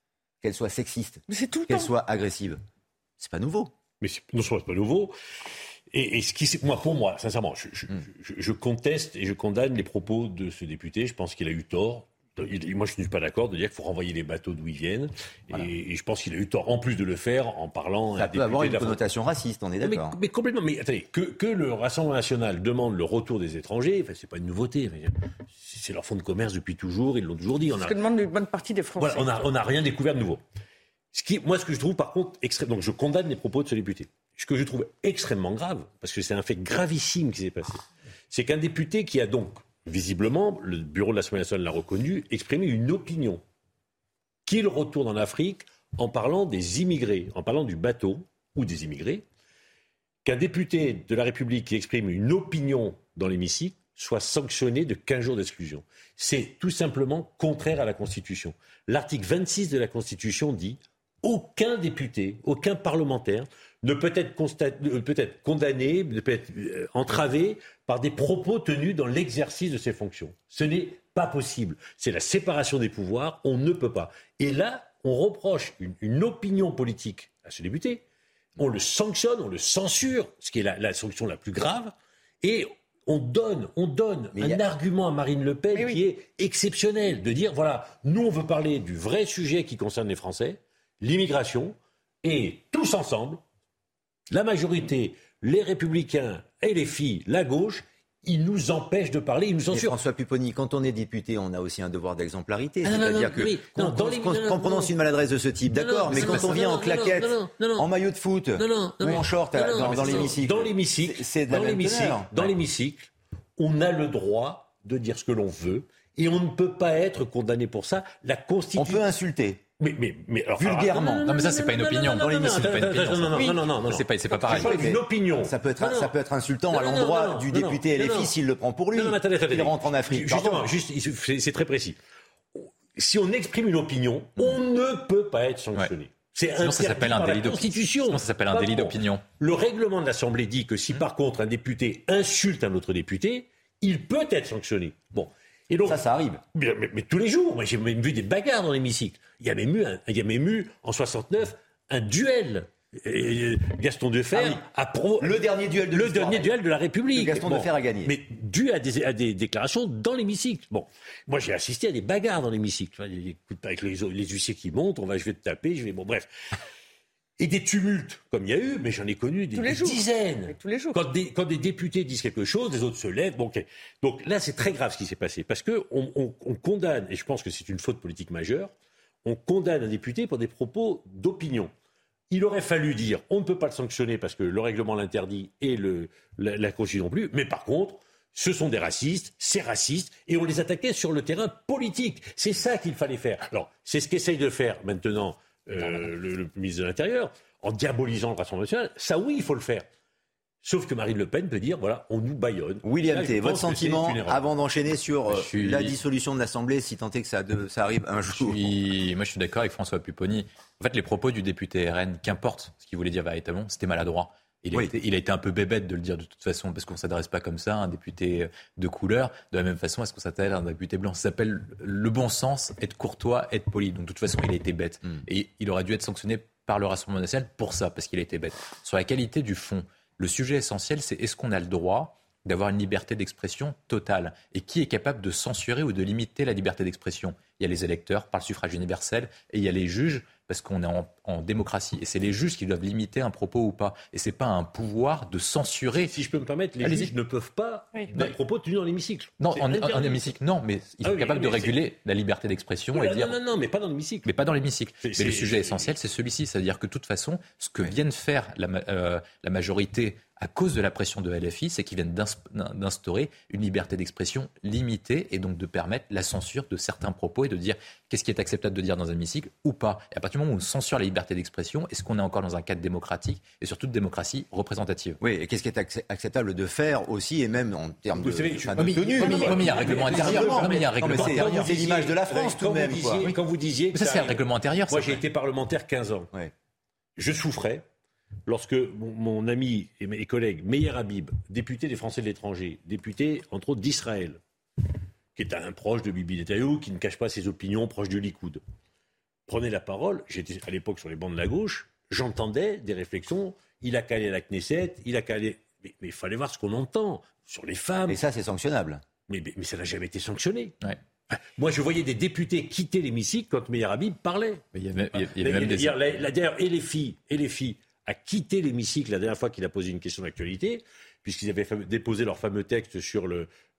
S2: qu'elle soit sexiste, qu'elle soit agressive, c'est pas nouveau.
S7: Mais non seulement c'est pas nouveau, et, ce qui, moi, pour moi, sincèrement, hmm. je, conteste et je condamne les propos de ce député. Je pense qu'il a eu tort. Moi, je ne suis pas d'accord de dire qu'il faut renvoyer les bateaux d'où ils viennent. Et, je pense qu'il a eu tort, en plus de le faire, en parlant.
S2: Ça peut avoir une connotation raciste, on est d'accord.
S7: Mais, complètement. Mais attendez, que, le Rassemblement national demande le retour des étrangers, enfin, c'est pas une nouveauté. C'est leur fonds de commerce depuis toujours, ils l'ont toujours dit.
S5: On ce que demande une bonne partie des Français.
S7: Voilà, on n'a rien découvert de nouveau. Ce qui, moi, ce que je trouve, par contre, extrême, donc je condamne les propos de ce député. Ce que je trouve extrêmement grave, parce que c'est un fait gravissime qui s'est passé, c'est qu'un député qui a donc visiblement, le bureau de l'Assemblée nationale l'a reconnu, exprimer une opinion qu'il retourne en Afrique en parlant des immigrés, en parlant du bateau ou des immigrés, qu'un député de la République qui exprime une opinion dans l'hémicycle soit sanctionné de 15 jours d'exclusion. C'est tout simplement contraire à la Constitution. L'article 26 de la Constitution dit aucun député, aucun parlementaire ne peut être, peut être condamné, ne peut être euh, entravé par des propos tenus dans l'exercice de ses fonctions. Ce n'est pas possible. C'est la séparation des pouvoirs. On ne peut pas. Et là, on reproche une, opinion politique à ce député. On le sanctionne, on le censure, ce qui est la, sanction la plus grave. Et on donne, on donne un argument à Marine Le Pen qui est exceptionnel, de dire voilà, nous on veut parler du vrai sujet qui concerne les Français, l'immigration, et tous ensemble, la majorité, les républicains et les filles, la gauche, ils nous empêchent de parler, ils nous censurent.
S2: François Pupponi, quand on est député, on a aussi un devoir d'exemplarité. Ah, C'est-à-dire que quand, on prononce une maladresse de ce type, d'accord, mais quand on vient en claquette, en maillot de foot ou en short dans, l'hémicycle,
S7: dans l'hémicycle, c'est dans l'hémicycle, dans l'hémicycle, on a le droit de dire ce que l'on veut et on ne peut pas être condamné pour ça. La Constitution.
S2: On peut insulter.
S7: Mais, mais, mais
S2: vulgairement.
S6: Non, mais ça, c'est pas une opinion. Dans l'émission, c'est pas une opinion.
S7: Non, non, non, non, non.
S6: C'est pas, c'est pas pareil.
S7: C'est une opinion.
S2: Ça peut être, ça peut être insultant à l'endroit du député LFI s'il le prend pour lui.
S7: Non, non, attendez, attendez.
S2: Il rentre en Afrique.
S7: Justement, juste, c'est très précis. Si on exprime une opinion, on ne peut pas être sanctionné. C'est
S6: Sinon, ça s'appelle un délit
S7: d'opinion.
S6: ça s'appelle un délit d'opinion.
S7: Le règlement de l'Assemblée dit que si par contre un député insulte un autre député, il peut être sanctionné. Bon.
S2: Et donc, ça, ça arrive.
S7: Mais, mais, tous les jours. Moi, j'ai même vu des bagarres dans l'hémicycle. Il y a même eu, il y a même eu en 69 un duel. Et Gaston Defer
S2: ah a pro... le dernier duel de
S7: le dernier duel de la République.
S2: Gaston Defer a gagné.
S7: Mais dû à des, à des déclarations dans l'hémicycle. Bon, moi j'ai assisté à des bagarres dans l'hémicycle. Avec les, les huissiers qui montent, on va, je vais te taper, je vais bon bref et des tumultes, comme il y a eu, mais j'en ai connu des, dizaines.
S5: tous les jours.
S7: Quand des, quand des, députés disent quelque chose, les autres se lèvent. Bon, Donc là, c'est très grave ce qui s'est passé, parce qu'on on, on condamne, et je pense que c'est une faute politique majeure, on condamne un député pour des propos d'opinion. Il aurait fallu dire on ne peut pas le sanctionner parce que le règlement l'interdit et le, la, la Constitution non plus, mais par contre, ce sont des racistes, c'est raciste, et on les attaquait sur le terrain politique. C'est ça qu'il fallait faire. Alors, c'est ce qu'essaye de faire maintenant euh, le, ministre de l'Intérieur, en diabolisant le Rassemblement national, ça oui, il faut le faire. Sauf que Marine Le Pen peut dire, voilà, on nous baillonne.
S2: William T, votre sentiment avant d'enchaîner sur euh, la dissolution de l'Assemblée, si tant est que ça, ça arrive un jour
S6: Moi, je suis d'accord avec François Pupponi. En fait, les propos du député RN, qu'importe ce qu'il voulait dire véritablement, c'était maladroit. Il, a été, il, a été, un peu bébête de le dire de toute façon, parce qu'on ne s'adresse pas comme ça à un député de couleur. De la même façon, est-ce qu'on s'appelle à un député blanc? Ça s'appelle le bon sens, être courtois, être poli. Donc de toute façon, il a été bête. Hmm. Et il aurait dû être sanctionné par le Rassemblement national pour ça, parce qu'il a été bête. Sur la qualité du fond, le sujet essentiel, c'est est-ce qu'on a le droit d'avoir une liberté d'expression totale? Et qui est capable de censurer ou de limiter la liberté d'expression? Il y a les électeurs par le suffrage universel et il y a les juges parce qu'on est en, démocratie. Et c'est les juges qui doivent limiter un propos ou pas. Et c'est pas un pouvoir de censurer.
S7: Si je peux me permettre, les juges ne peuvent pas d'un propos tenu dans l'hémicycle.
S6: Non, en, hémicycle, non, mais ils ah sont capables de réguler la liberté d'expression et dire.
S7: Non, non, non, mais pas dans l'hémicycle.
S6: Mais pas dans l'hémicycle. Mais le sujet essentiel, c'est celui-ci. C'est-à-dire que de toute façon, ce que viennent faire la, euh, la majorité à cause de la pression de LFI, c'est qu'ils viennent d'instaurer une liberté d'expression limitée et donc de permettre la censure de certains propos et de dire qu'est-ce qui est acceptable de dire dans un hémicycle ou pas. Et à partir du moment où on censure la liberté d'expression, est-ce qu'on est encore dans un cadre démocratique et surtout de démocratie représentative?
S2: Oui, et qu'est-ce qui est acceptable de faire aussi et même en termes de,
S6: tenue il y a un règlement intérieur.
S2: C'est l'image de la France tout de même.
S7: Quand vous disiez...
S6: Mais ça, c'est un règlement intérieur.
S7: Moi, j'ai été parlementaire 15 ans. Je souffrais lorsque mon, ami et mes collègues Meir Habib, député des Français de l'étranger, député entre autres d'Israël, qui est un proche de Bibi Netanyahu, qui ne cache pas ses opinions proches du Likoud, prenait la parole, j'étais à l'époque sur les bancs de la gauche, j'entendais des réflexions, il a calé la Knesset, il a calé... Mais il fallait voir ce qu'on entend sur les femmes.
S2: Et ça, c'est sanctionnable.
S7: Mais, mais, ça n'a jamais été sanctionné. Moi, je voyais des députés quitter l'hémicycle quand Meir Habib parlait.
S6: il y avait, même des...
S7: D'ailleurs, et les filles, et les filles, a quitté l'hémicycle la dernière fois qu'il a posé une question d'actualité, puisqu'ils avaient déposé leur fameux texte sur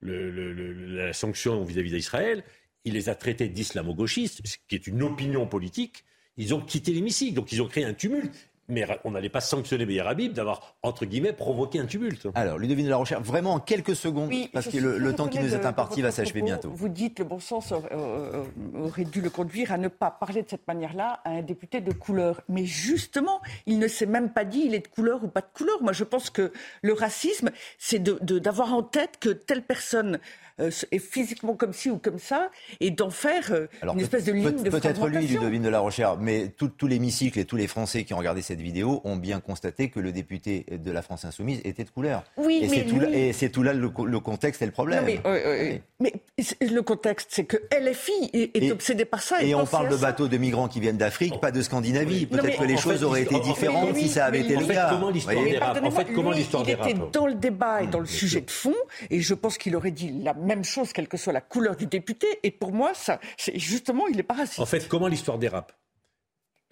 S7: la sanction vis-à-vis d'Israël. Il les a traités d'islamo-gauchistes, ce qui est une opinion politique. Ils ont quitté l'hémicycle, donc ils ont créé un tumulte mais on n'allait pas sanctionner Meir Habib d'avoir, entre guillemets, provoqué un tumulte.
S2: Alors, Ludovine de la Recherche, vraiment en quelques secondes, parce que le, temps qui nous est imparti va s'achever bientôt.
S5: Vous dites le bon sens euh, euh, aurait dû le conduire à ne pas parler de cette manière-là à un député de couleur. Mais justement, il ne s'est même pas dit il est de couleur ou pas de couleur. Moi, je pense que le racisme, c'est d'avoir en tête que telle personne euh, physiquement comme ci ou comme ça, et d'en faire euh, une espèce de ligne de
S2: Peut-être lui, Ludovine de la Recherche, mais tout, tout l'hémicycle et tous les Français qui ont regardé cette vidéo ont bien constaté que le député de la France Insoumise était de couleur.
S5: Oui,
S2: et c'est tout, là, c'est tout là le, contexte et le problème.
S5: mais, mais, le contexte, c'est que LFI est, est obsédé par ça.
S2: Et,
S5: et
S2: on parle de bateaux de migrants qui viennent d'Afrique, pas de Scandinavie. Peut-être que les choses auraient été différentes si ça avait été le cas.
S7: Comment l'histoire dérape En fait, comment l'histoire
S5: dérape Il était dans le débat et dans le sujet de fond, et je pense qu'il aurait dit la même chose, quelle que soit la couleur du député. Et pour moi, ça, c'est justement, il n'est pas raciste.
S7: En fait, comment l'histoire dérape?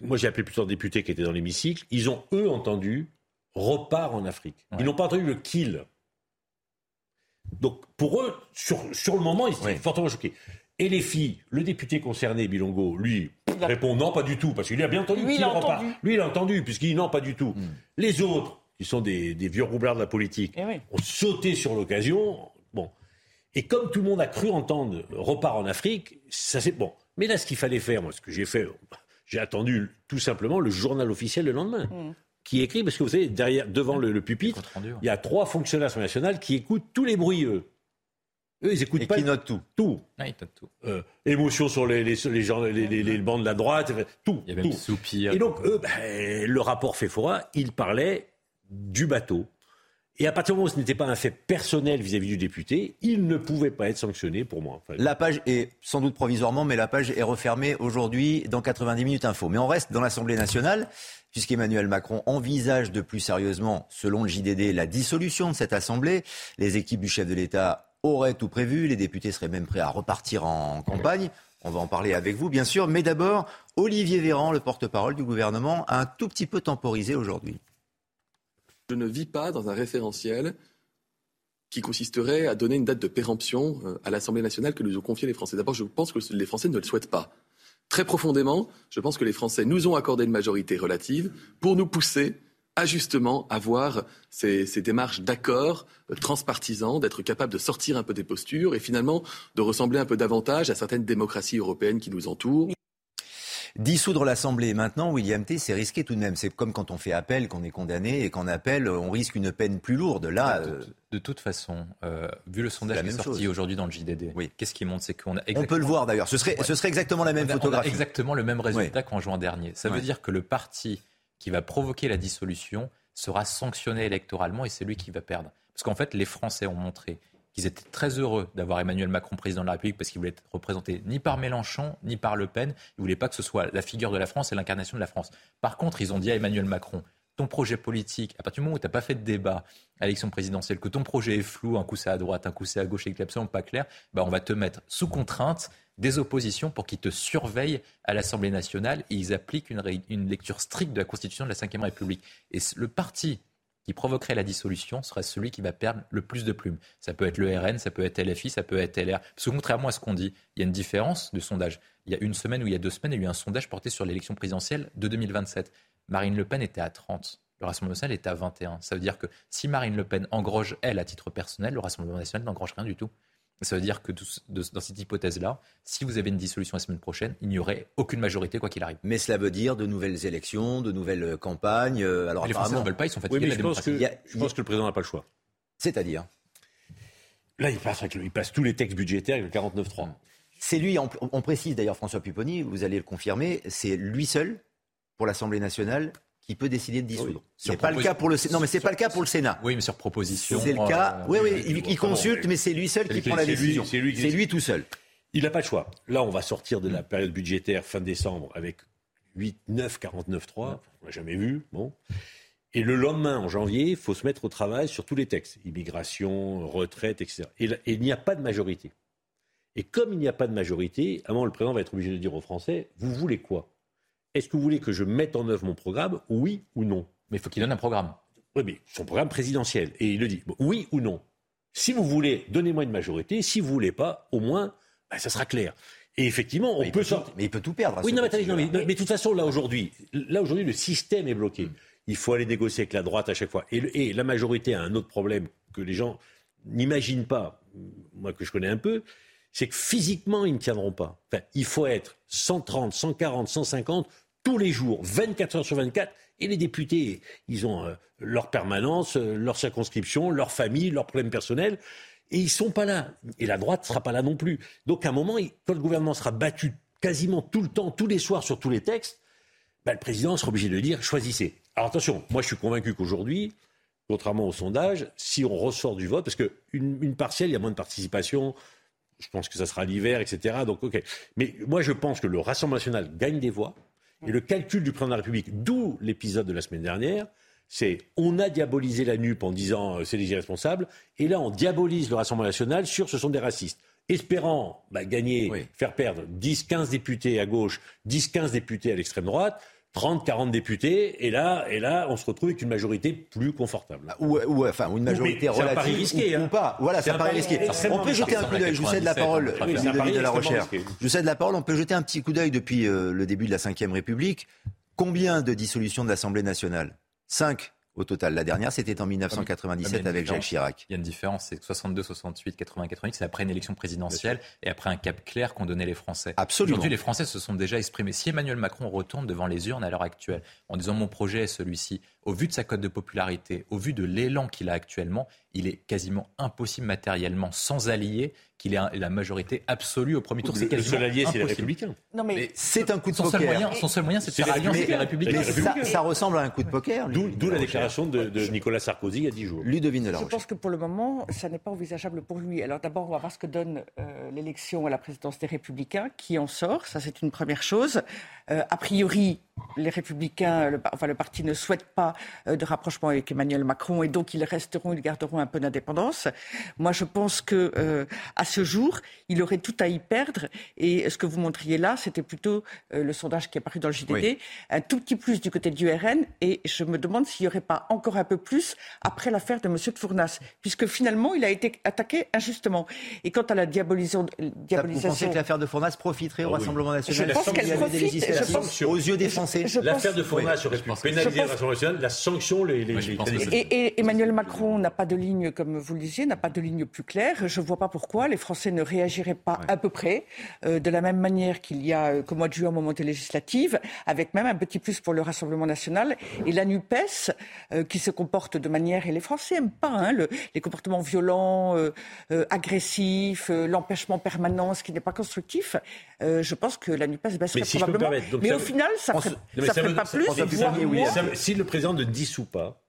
S7: Moi, j'ai appelé plusieurs députés qui étaient dans l'hémicycle. Ils ont, eux, entendu repart en Afrique. Ils n'ont pas entendu le kill. Donc, pour eux, sur, sur le moment, ils étaient fortement choqués. Et les filles, le député concerné, Bilongo, lui, répond non, pas du tout, parce qu'il a bien entendu
S5: lui, il repart.
S7: Lui, il a entendu, puisqu'il dit non, pas du tout. Hmm. Les autres, qui sont des, vieux roublards de la politique, eh ont sauté sur l'occasion. Et comme tout le monde a cru entendre repart en Afrique, ça c'est bon. Mais là, ce qu'il fallait faire, moi, ce que j'ai fait, j'ai attendu tout simplement le journal officiel le lendemain. Qui mm. Qui écrit, parce que vous savez, derrière, devant le, pupitre, il y a trois fonctionnaires nationaux qui écoutent tous les bruits, eux. Eux, ils écoutent
S2: et
S7: pas.
S2: Qui notent tout.
S7: Tout.
S6: Ah, ils notent tout.
S7: Euh, émotion sur les, les, les, gens, les, les, bancs de la droite, tout.
S6: Il y a même
S7: tout.
S6: Soupir.
S7: Et donc, eux, ben, le rapport Fefora, il parlait du bateau et à partir du moment où ce n'était pas un fait personnel vis-à-vis du député, il ne pouvait pas être sanctionné pour moi.
S2: la page est sans doute provisoirement, mais la page est refermée aujourd'hui dans 90 minutes info. Mais on reste dans l'Assemblée nationale, puisqu'Emmanuel Macron envisage de plus sérieusement, selon le JDD, la dissolution de cette Assemblée. Les équipes du chef de l'État auraient tout prévu, les députés seraient même prêts à repartir en campagne. On va en parler avec vous, bien sûr. Mais d'abord, Olivier Véran, le porte-parole du gouvernement, a un tout petit peu temporisé aujourd'hui.
S18: Je ne vis pas dans un référentiel qui consisterait à donner une date de péremption euh, à l'Assemblée nationale que nous ont confié les Français. D'abord, je pense que les Français ne le souhaitent pas. Très profondément, je pense que les Français nous ont accordé une majorité relative pour nous pousser à justement avoir ces, ces démarches d'accord euh, transpartisans, d'être capable de sortir un peu des postures et finalement de ressembler un peu davantage à certaines démocraties européennes qui nous entourent.
S2: Dissoudre l'Assemblée maintenant, William T, c'est risqué tout de même. C'est comme quand on fait appel, qu'on est condamné et qu'en appel, on risque une peine plus lourde. Là,
S6: de, euh, toute façon, euh, vu le sondage qui est sorti aujourd'hui dans le JDD, oui. qu'est-ce qui montre C'est qu'on a
S2: On peut le voir d'ailleurs. Ce serait, ce serait exactement la même photographie.
S6: exactement le même résultat qu'en juin dernier. Ça veut dire que le parti qui va provoquer la dissolution sera sanctionné électoralement et c'est lui qui va perdre. Parce qu'en fait, les Français ont montré qu'ils étaient très heureux d'avoir Emmanuel Macron président de la République parce qu'il voulait être représenté ni par Mélenchon ni par Le Pen. Il ne voulait pas que ce soit la figure de la France et l'incarnation de la France. Par contre, ils ont dit à Emmanuel Macron ton projet politique, à partir du moment où tu n'as pas fait de débat à l'élection présidentielle, que ton projet est flou, un coup c'est à droite, un coup c'est à gauche et que absolument pas clair, bah on va te mettre sous contrainte des oppositions pour qu'ils te surveillent à l'Assemblée nationale et ils appliquent une, une lecture stricte de la Constitution de la Ve République. Et le parti qui provoquerait la dissolution serait celui qui va perdre le plus de plumes. Ça peut être le RN, ça peut être LFI, ça peut être LR. Parce que contrairement à ce qu'on dit, il y a une différence de sondage. Il y a une semaine ou il y a deux semaines, il y a eu un sondage porté sur l'élection présidentielle de 2027. Marine Le Pen était à 30. Le Rassemblement national était à 21. Ça veut dire que si Marine Le Pen engrange, elle, à titre personnel, le Rassemblement national n'engrange rien du tout. Ça veut dire que dans cette hypothèse-là, si vous avez une dissolution la semaine prochaine, il n'y aurait aucune majorité quoi qu'il arrive.
S2: Mais cela veut dire de nouvelles élections, de nouvelles euh, campagnes. Euh, alors
S6: les Français ne veulent pas, ils sont fatigués
S7: la je pense, que, je pense que le président n'a pas le choix.
S2: C'est-à-dire
S7: Là, il passe, il passe tous les textes budgétaires avec le 49-3.
S2: C'est lui, on, on précise d'ailleurs François Pupponi, vous allez le confirmer, c'est lui seul pour l'Assemblée nationale qui peut décider de dissoudre. C'est pas le cas pour le Non, mais c'est pas le cas pour le Sénat.
S6: Oui, mais sur proposition.
S2: C'est le cas. Euh, oui, oui, il, consulte, mais c'est lui seul qui prend la décision. C'est lui, lui, tout seul.
S7: Il n'a pas le choix. Là, on va sortir de la période budgétaire fin décembre avec 8, 9, 49, 3. On n'a jamais vu. Bon. Et le lendemain, en janvier, il faut se mettre au travail sur tous les textes. Immigration, retraite, etc. Et, il n'y a pas de majorité. Et comme il n'y a pas de majorité, à un moment, le président va être obligé de dire aux Français, vous voulez quoi? Est-ce que vous voulez que je mette en œuvre mon programme, oui ou non?
S6: Mais il faut qu'il donne un programme.
S7: Oui, mais son programme présidentiel. Et il le dit, oui ou non? Si vous voulez, donnez-moi une majorité. Si vous voulez pas, au moins, ben, ça sera clair. Et effectivement, on peut, sortir.
S2: Mais il peut tout perdre.
S7: Oui, non, mais, attendez, non, mais, mais, de toute façon, là aujourd'hui, là aujourd'hui, le système est bloqué. Il faut aller négocier avec la droite à chaque fois. Et, et la majorité a un autre problème que les gens n'imaginent pas, moi que je connais un peu, c'est que physiquement, ils ne tiendront pas. Enfin, il faut être 130, 140, 150 tous les jours, 24 heures sur 24. Et les députés, ils ont euh, leur permanence, euh, leur circonscription, leur famille, leurs problèmes personnels. Et ils sont pas là. Et la droite sera pas là non plus. Donc à un moment, quand le gouvernement sera battu quasiment tout le temps, tous les soirs sur tous les textes, ben, le président sera obligé de dire choisissez. Alors attention, moi je suis convaincu qu'aujourd'hui, contrairement au sondage, si on ressort du vote, parce qu'une une partielle, il y a moins de participation, je pense que ça sera l'hiver, etc. Donc ok. Mais moi je pense que le Rassemblement national gagne des voix. Et le calcul du président de la République, d'où l'épisode de la semaine dernière, c'est on a diabolisé la NUP en disant euh, c'est les irresponsables, et là on diabolise le Rassemblement national sur ce sont des racistes. Espérant bah, gagner, faire perdre 10, 15 députés à gauche, 10, 15 députés à l'extrême droite, 30, 40 députés, et là, et là, on se retrouve avec une majorité plus confortable.
S2: Ou, ou enfin, une majorité relative. C'est un pari
S7: risqué,
S2: ou,
S7: hein.
S2: ou, pas. Voilà, c'est un pari risqué. On peut jeter un coup d'œil. Je vous cède la parole, de la recherche. Je vous cède la parole. On peut jeter un petit coup d'œil depuis euh, le début de la Ve République. Combien de dissolutions de l'Assemblée nationale? Cinq au total. La dernière, c'était en 1997 avec Jacques Chirac.
S6: Il y a une différence, c'est 62, 68, 80, 88, c'est après une élection présidentielle et après un cap clair qu'ont donné les Français.
S2: Absolument.
S6: Aujourd'hui, les Français se sont déjà exprimés. Si Emmanuel Macron retourne devant les urnes à l'heure actuelle en disant mon projet est celui-ci, au vu de sa cote de popularité, au vu de l'élan qu'il a actuellement, il est quasiment impossible matériellement, sans alliés, qu'il ait la majorité absolue au premier tour.
S7: Le, le seul allié, c'est les Républicains.
S2: Non, mais, c'est un coup de
S6: son
S2: poker.
S6: Seul moyen, son seul moyen, c'est de faire alliance avec les Républicains.
S2: Ça, ça, ressemble à un coup de poker.
S7: D'où la déclaration de, de, Nicolas Sarkozy il y a dix jours.
S2: Ludovine
S5: Je pense que pour le moment, ça n'est pas envisageable pour lui. Alors d'abord, on va voir ce que donne euh, l'élection à la présidence des Républicains, qui en sort. Ça, c'est une première chose. Euh, a priori, les Républicains, le, enfin le parti ne souhaite pas euh, de rapprochement avec Emmanuel Macron et donc ils resteront, ils garderont un peu d'indépendance. Moi, je pense que euh, à ce jour, il aurait tout à y perdre. Et ce que vous montriez là, c'était plutôt euh, le sondage qui est paru dans le JDD, oui. un tout petit plus du côté du RN. Et je me demande s'il n'y aurait pas encore un peu plus après l'affaire de M. de Fournas, puisque finalement, il a été attaqué injustement. Et quant à la diabolisation,
S2: diabolisation vous pensez que l'affaire de Fournas profiterait ah, au Rassemblement national?
S5: Je pense qu'elle profite. Je pense,
S2: aux yeux des Français.
S7: L'affaire de Fournas aurait pu pénaliser le Rassemblement national, la sanction, les. les, les
S5: et, et, Emmanuel Macron n'a pas de ligne, comme vous le disiez, n'a pas de ligne plus claire. Je ne vois pas pourquoi les Français ne réagiraient pas ouais. à peu près euh, de la même manière qu'il y a euh, qu'au mois de juin, au moment des législatives, avec même un petit plus pour le Rassemblement national et la NUPES euh, qui se comporte de manière, et les Français n'aiment pas hein, le, les comportements violents, euh, agressifs, l'empêchement permanent, ce qui n'est pas constructif. je pense que la NUPES
S7: mais si
S5: probablement.
S7: Donc
S5: mais au final, ça ferait,
S7: ça
S5: ferait pas plus.
S7: Si le président ne dissout pas,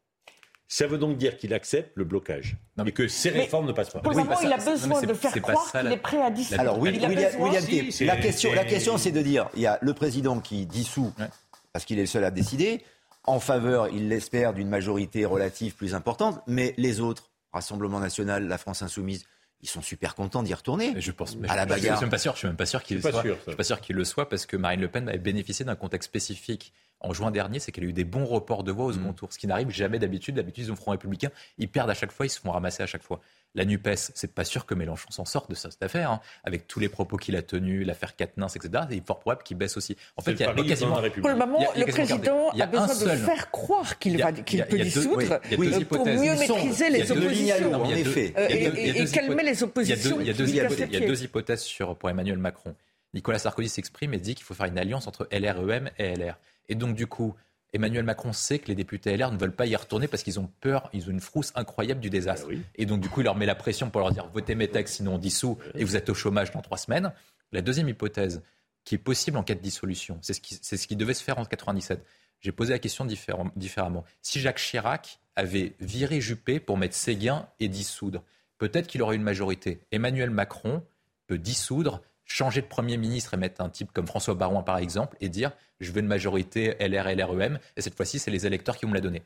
S7: ça veut donc dire qu'il accepte le blocage non, mais que ces réformes ne passent pas.
S5: Pour le moment, il a besoin de faire croire qu'il est prêt à dissoudre.
S2: Alors, oui, William, William si, la question, la question, c'est de dire, il y a le président qui dissout ouais. parce qu'il est le seul à décider, en faveur, il l'espère, d'une majorité relative plus importante, mais les autres, Rassemblement national, la France insoumise, ils sont super contents d'y retourner.
S6: Mais je pense,
S2: à la bagarre.
S6: Je suis même pas sûr. Je suis même pas sûr qu'il soit. Sûr, je suis pas sûr qu'il le soit parce que Marine Le Pen avait bénéficié d'un contexte spécifique en juin dernier, c'est qu'elle a eu des bons reports de voix au second mmh. tour, ce qui n'arrive jamais d'habitude. D'habitude, ils ont Front républicain, ils perdent à chaque fois, ils se font ramasser à chaque fois. La NUPES, c'est pas sûr que Mélenchon s'en sorte de cette affaire, hein, avec tous les propos qu'il a tenus, l'affaire Quatennens, etc. Il est fort probable qu'il baisse aussi. En fait, il y a quasiment.
S5: Pour le moment, le président a besoin de faire croire qu'il qu peut dissoudre pour mieux maîtriser les oppositions.
S2: En effet.
S5: Et calmer les oppositions.
S6: Il y a deux hypothèses sur, pour Emmanuel Macron. Nicolas Sarkozy s'exprime et dit qu'il faut faire une alliance entre LREM et LR. Et donc, du coup, Emmanuel Macron sait que les députés LR ne veulent pas y retourner parce qu'ils ont peur, ils ont une frousse incroyable du désastre. Ben oui. Et donc, du coup, il leur met la pression pour leur dire votez mes textes, sinon on dissout et vous êtes au chômage dans trois semaines. La deuxième hypothèse, qui est possible en cas de dissolution, c'est ce qui, c'est ce qui devait se faire en 97. J'ai posé la question différem, différemment. Si Jacques Chirac avait viré Juppé pour mettre Séguin et dissoudre, peut-être qu'il aurait une majorité. Emmanuel Macron peut dissoudre changer de Premier ministre et mettre un type comme François Barouin, par exemple, et dire je veux une majorité LR, LREM, et cette fois-ci, c'est les électeurs qui vont me la donner.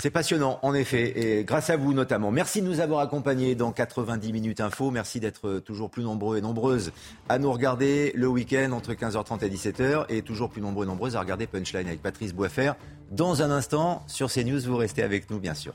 S2: C'est passionnant, en effet, et grâce à vous notamment. Merci de nous avoir accompagnés dans 90 minutes info. Merci d'être toujours plus nombreux et nombreuses à nous regarder le week-end entre 15h30 et 17h et toujours plus nombreux et nombreuses à regarder Punchline avec Patrice Boisfer. Dans un instant, sur CNews, vous restez avec nous, bien sûr.